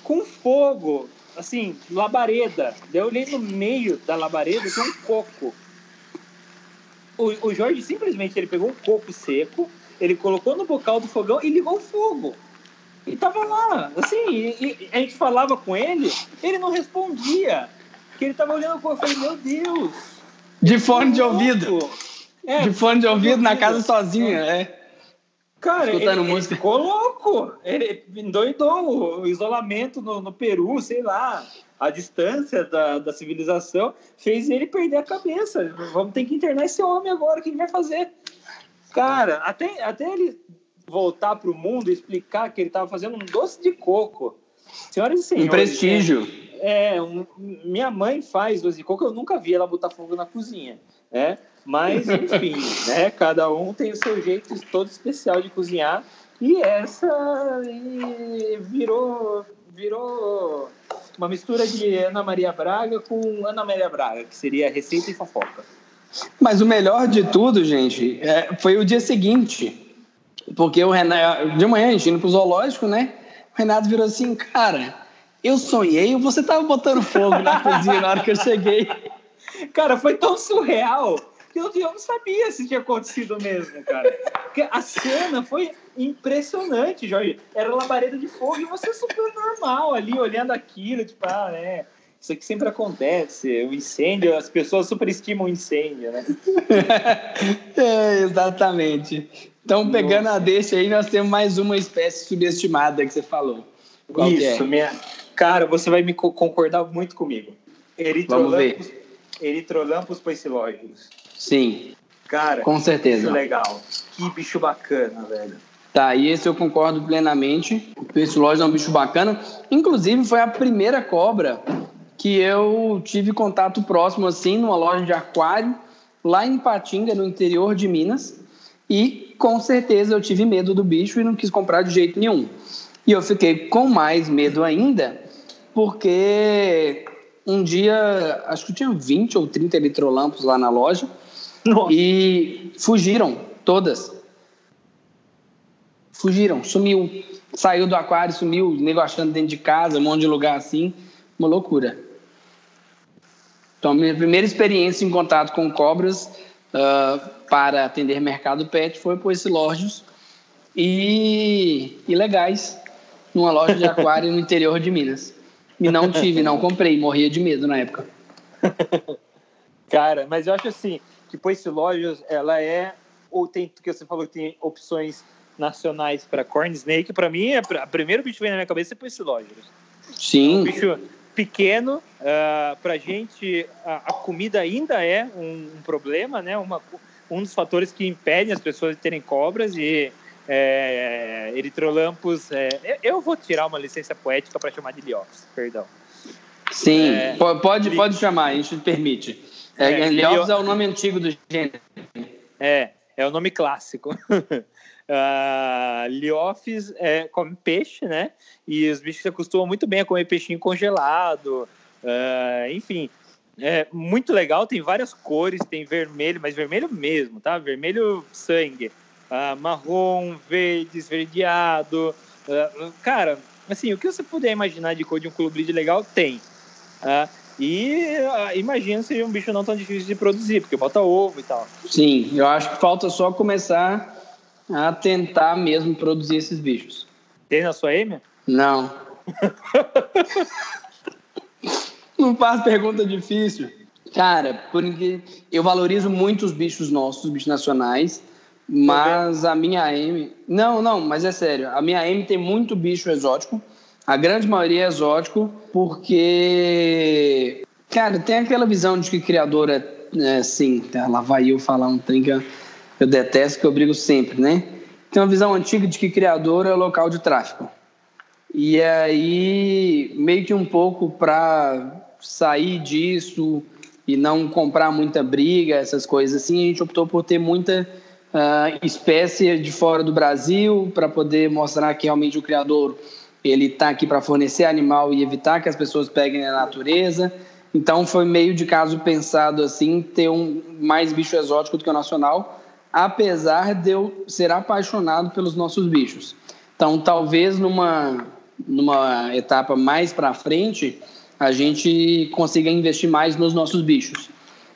com fogo, assim, labareda. Daí eu olhei no meio da labareda, tem um coco. O, o Jorge simplesmente ele pegou um coco seco, ele colocou no bocal do fogão e ligou o fogo. E tava lá, assim, e, e a gente falava com ele, ele não respondia. Que ele tava olhando o coco, eu falei, meu Deus. De fone de ouvido. É, de fone de ouvido na casa sozinha, é. Cara, escutando ele, música. ele ficou louco. Ele endoidou o isolamento no, no Peru, sei lá. A distância da, da civilização fez ele perder a cabeça. Vamos ter que internar esse homem agora. O que ele vai fazer? Cara, até, até ele voltar pro mundo e explicar que ele estava fazendo um doce de coco. Senhoras e senhores. Um prestígio. É, um- minha mãe faz doce de coco, eu nunca vi ela botar fogo na cozinha, né? Mas, enfim, né? Cada um tem o seu jeito todo especial de cozinhar. E essa aí virou, virou uma mistura de Ana Maria Braga com Ana Maria Braga, que seria receita e fofoca. Mas o melhor de tudo, gente, é, foi o dia seguinte. Porque o Renato, de manhã, a gente indo pro zoológico, né? O Renato virou assim, cara, eu sonhei, você tava botando fogo na cozinha na hora que eu cheguei. Cara, foi tão surreal que eu, eu não sabia se tinha acontecido mesmo, cara. Porque a cena foi impressionante, Jorge. Era labareda de fogo e você super normal ali, olhando aquilo, tipo, ah, né? Isso aqui sempre acontece. O incêndio, as pessoas superestimam o incêndio, né? É, exatamente. Então, pegando a deixa aí, nós temos mais uma espécie subestimada que você falou. Qual é? Isso, minha. Cara, você vai me co- concordar muito comigo. Eritrolampus, Eritrolampus poecilógicos. Sim, Cara, com certeza. bicho legal. Que bicho bacana, velho. Tá, e esse eu concordo plenamente. O Pestilóide é um bicho bacana. Inclusive, foi a primeira cobra que eu tive contato próximo, assim, numa loja de aquário, lá em Patinga, no interior de Minas. E, com certeza, eu tive medo do bicho e não quis comprar de jeito nenhum. E eu fiquei com mais medo ainda, porque um dia, acho que tinha 20 ou 30 eletrolampos lá na loja, Nossa. e fugiram todas. Fugiram, sumiu. Saiu do aquário, sumiu, o nego achando dentro de casa, um monte de lugar assim. Uma loucura. Então, minha primeira experiência em contato com cobras ah, para atender mercado pet foi por esse Lorgios e ilegais numa loja de aquário no interior de Minas. E não tive, não comprei, morria de medo na época. Cara, mas eu acho assim que Poecilógios, ela é ou tem que você falou que tem opções nacionais para corn snake, para mim é a primeiro bicho que vem na minha cabeça é Poecilógios. Um Sim, bicho pequeno, uh, pra gente a, comida ainda é um, um problema, né? Uma, um dos fatores que impedem as pessoas de terem cobras e é, eritrolampos. É, eu vou tirar uma licença poética para chamar de liofs, perdão. sim. É, Po- pode, li- pode chamar, a gente permite. É, É, é o nome antigo do gênero. É, é o nome clássico. Uh, Liofis é, come peixe, né? E os bichos se acostumam muito bem a comer peixinho congelado. uh, enfim, é muito legal. Tem várias cores, tem vermelho, mas vermelho mesmo, tá? Vermelho sangue, uh, marrom, verde, esverdeado. Cara, assim, o que você puder imaginar de cor de um clube legal tem. Uh, e uh, imagina se um bicho não tão difícil de produzir, porque bota ovo e tal. Sim, eu acho que falta só começar a tentar mesmo produzir esses bichos. Tem na sua EMA? Não. Não faz pergunta difícil. Cara, porque eu valorizo muito os bichos nossos, os bichos nacionais, mas a minha M. Não, não, mas é sério. A minha M tem muito bicho exótico. A grande maioria é exótico, porque. Cara, tem aquela visão de que criadora. É, sim, lá vai eu falar um trem que eu detesto, que eu brigo sempre, né? Tem uma visão antiga de que criador é local de tráfico. E aí, meio que um pouco para sair disso e não comprar muita briga, essas coisas assim, a gente optou por ter muita uh, espécie de fora do Brasil para poder mostrar que realmente o criador ele está aqui para fornecer animal e evitar que as pessoas peguem na natureza. Então foi meio de caso pensado assim ter um mais bicho exótico do que o nacional, apesar de eu ser apaixonado pelos nossos bichos. Então talvez numa numa etapa mais para frente a gente consiga investir mais nos nossos bichos.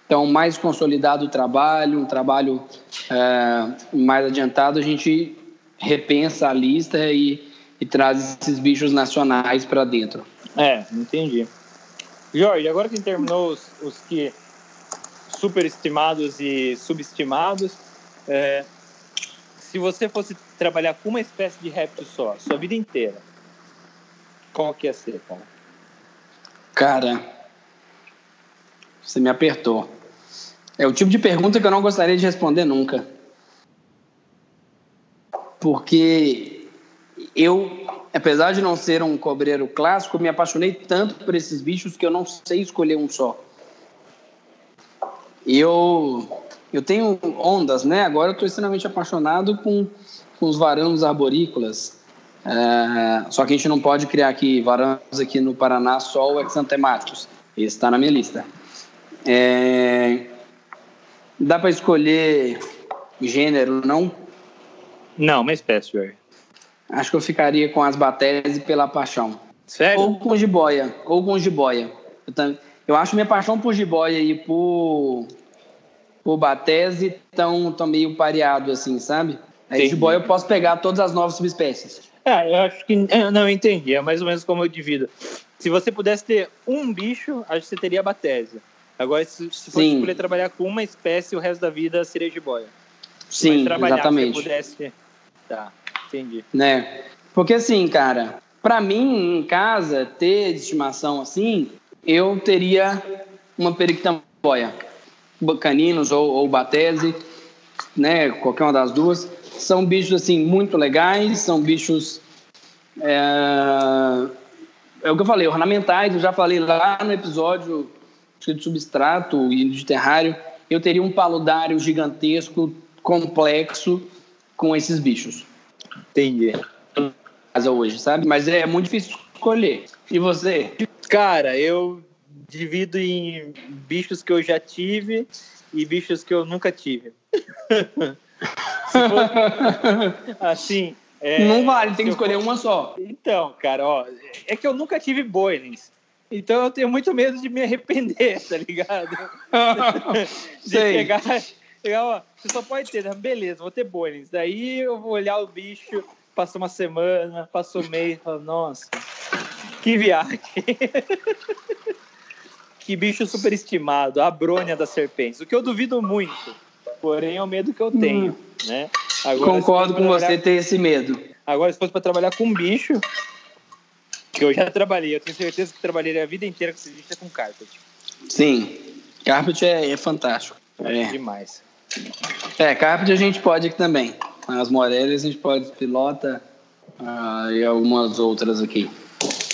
Então, mais consolidado o trabalho, um trabalho é, mais adiantado, a gente repensa a lista e, e traz esses bichos nacionais para dentro. É, entendi. Jorge, agora que terminou os, os que superestimados e subestimados, é, se você fosse trabalhar com uma espécie de réptil só, sua vida inteira, qual que ia ser, cara? Cara, você me apertou. É o tipo de pergunta que eu não gostaria de responder nunca. Porque eu, apesar de não ser um cobreiro clássico, me apaixonei tanto por esses bichos que eu não sei escolher um só. Eu, eu tenho ondas, né? Agora eu estou extremamente apaixonado com, com os varanos arborícolas. É, só que a gente não pode criar aqui varanos aqui no Paraná só o exantemáticos. Esse está na minha lista. É, dá para escolher gênero, não? Não, uma espécie, velho. Acho que eu ficaria com as batese pela paixão. Sério? Ou com jiboia. Ou com jiboia. Eu, tam- eu acho minha paixão por jiboia e por, por batese tão, tão meio pareado, assim, sabe? Aí Entendi. jiboia eu posso pegar todas as novas subespécies. Ah, eu acho que. eu Não, entendi. É mais ou menos como eu divido. Se você pudesse ter um bicho, acho que você teria batese. Agora, se, se fosse escolher trabalhar com uma espécie, o resto da vida seria jiboia. Mas Sim, trabalhar, exatamente. Se você pudesse. Tá, entendi. né? Porque assim, cara, pra mim em casa ter de estimação assim, eu teria uma periquitamboia, caninos ou, ou batese, né? Qualquer uma das duas. São bichos assim muito legais, são bichos é, é o que eu falei, ornamentais. Eu já falei lá no episódio de substrato e de terrário. Eu teria um paludário gigantesco, complexo, com esses bichos Entendi. casa hoje, sabe? Mas é muito difícil escolher. E você? Cara, eu divido em bichos que eu já tive e bichos que eu nunca tive. For- assim. é, Não vale, tem que escolher uma só. Então, cara, ó, é que eu nunca tive boilings. Então eu tenho muito medo de me arrepender, tá ligado? De Sei. pegar, pegar, ó, você só pode ter, né? beleza, vou ter boilings. Daí eu vou olhar o bicho, passou uma semana, passou um mês, falo, nossa, que viagem. que bicho superestimado, a brônia das serpentes. O que eu duvido muito, porém é o medo que eu tenho, né? Agora, Concordo com você ter esse medo. Agora, se fosse para trabalhar com bicho, que eu já trabalhei, eu tenho certeza que trabalharia a vida inteira com esse bicho é com carpet. Sim. Carpet é, é fantástico. É. Demais. É, Carpet a gente pode aqui também. As Morelis a gente pode pilota ah, e algumas outras aqui.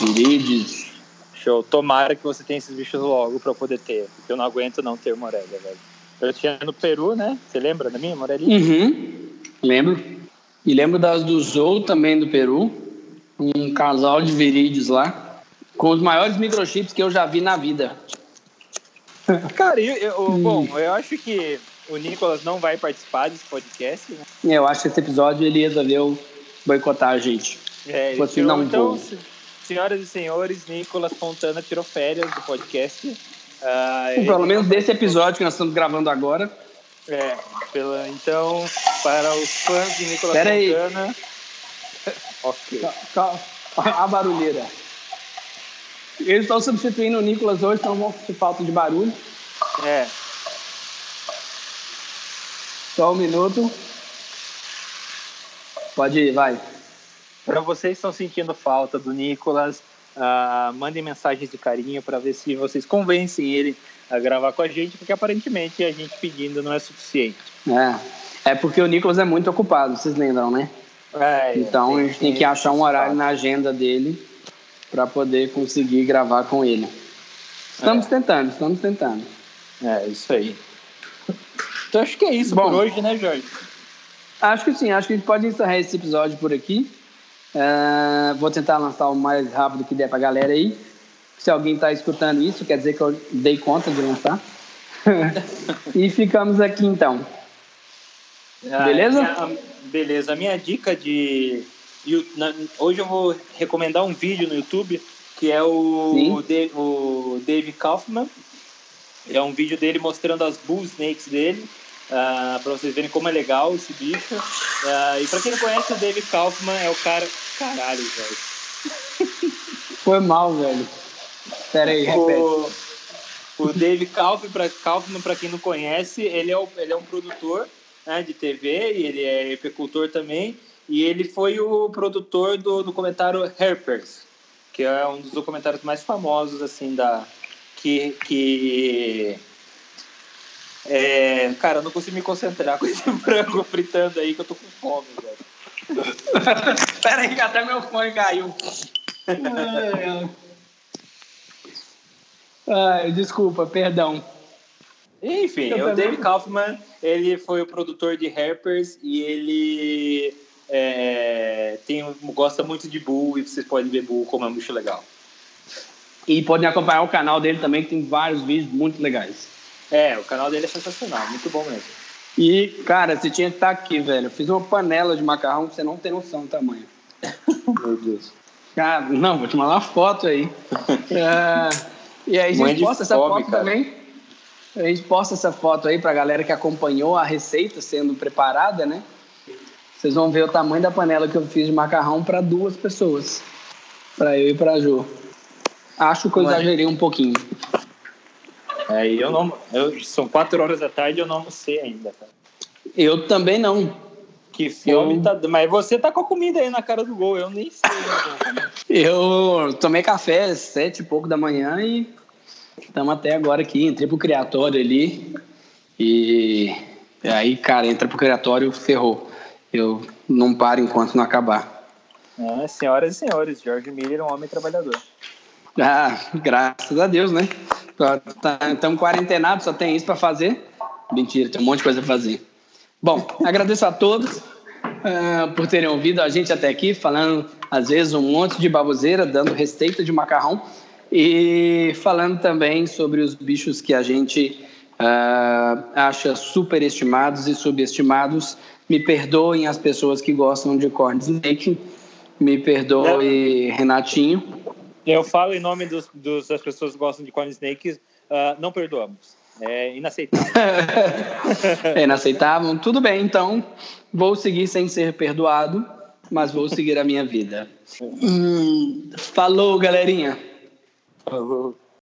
Irides. Show. Tomara que você tenha esses bichos logo para poder ter, porque eu não aguento não ter morelia, velho. Eu tinha no Peru, né? Você lembra da minha morelia? Uhum. Lembro. E lembro das do Zou também do Peru. Um casal de virídeos lá. Com os maiores microchips que eu já vi na vida. Cara, eu, eu- bom, eu acho que o Nicolas não vai participar desse podcast, né? Eu acho que esse episódio ele resolveu boicotar a gente. É, ele Você tirou- não então, vou. senhoras e senhores, Nicolas Fontana tirou férias do podcast. Ah, Pelo menos desse episódio que nós estamos gravando agora. É, pela, então, para os fãs de Nicolas Pera aí. Fontana. ok. Calma, A barulheira. Eles estão substituindo o Nicolas hoje, então vão sentir falta de barulho. É, Só um minuto. Pode ir, vai. para vocês que estão sentindo falta do Nicolas, ah, mandem mensagens de carinho para ver se vocês convencem ele a gravar com a gente, porque aparentemente a gente pedindo não é suficiente. É. É porque o Nicolas é muito ocupado, vocês lembram, né? É, Então a gente tem que achar um horário na agenda dele para poder conseguir gravar com ele. Estamos tentando, estamos tentando. É, isso aí. Então acho que é isso Bom. por hoje, né, Jorge? Acho que sim, acho que a gente pode encerrar esse episódio por aqui. É, vou tentar lançar o mais rápido que der pra galera aí. Se alguém tá escutando isso, quer dizer que eu dei conta de lançar. e ficamos aqui então. Ah, Beleza? a minha- beleza. A minha dica de. Hoje eu vou recomendar um vídeo no YouTube que é o, Sim. O Dave Kaufman. É um vídeo dele mostrando as bull snakes dele, para vocês verem como é legal esse bicho. Ah, e para quem não conhece, o Dave Kaufman é o cara. Caralho, velho. Foi mal, velho. Pera aí, repete. O, o Dave Kaufman, para Kaufman, para quem não conhece, ele é, o- ele é um produtor né, de TV e ele é epicultor também. E ele foi o produtor do documentário Herpers, que é um dos documentários mais famosos assim da que que é, cara, eu não consigo me concentrar com esse frango fritando aí que eu tô com fome, velho. Pera aí que até meu fone caiu. Ai, desculpa, perdão. Enfim, Eu o também- David Kaufman, ele foi o produtor de Herpers e ele é, tem, gosta muito de Bull e vocês podem ver Bull como é muito legal. E podem acompanhar o canal dele também, que tem vários vídeos muito legais. É, o canal dele é sensacional, muito bom mesmo. E, cara, você tinha que estar aqui, velho. Eu fiz uma panela de macarrão que você não tem noção do tamanho. Meu Deus. Cara, não, vou te mandar uma foto aí. É, e aí a gente posta essa fome, foto cara. também. A gente posta essa foto aí pra galera que acompanhou a receita sendo preparada, né? Vocês vão ver o tamanho da panela que eu fiz de macarrão para duas pessoas. Pra eu e pra Ju. Acho que eu exagerei um pouquinho. É, e eu não. Eu, são quatro horas da tarde e eu não almocei ainda, cara. Eu também não. Que fome Eu- tá. Mas você tá com a comida aí na cara do gol, eu nem sei. né, Eu tomei café às sete e pouco da manhã e estamos até agora aqui. Entrei pro criatório ali e, e aí, cara, entra pro criatório, ferrou. Eu não paro enquanto não acabar. É, senhoras e senhores, George Miller é um homem trabalhador. Ah, graças a Deus, né? Estamos quarentenados, só tem isso para fazer. Mentira, tem um monte de coisa para fazer. Bom, agradeço a todos ah, por terem ouvido a gente até aqui, falando às vezes um monte de baboseira, dando receita de macarrão e falando também sobre os bichos que a gente ah, acha superestimados e subestimados. Me perdoem as pessoas que gostam de corn snake, me perdoe Renatinho. Eu falo em nome dos, dos- das pessoas que gostam de corn snakes, ah, não perdoamos. É inaceitável. é inaceitável. Tudo bem, então vou seguir sem ser perdoado, mas vou seguir a minha vida. Hum, falou, galerinha. Falou.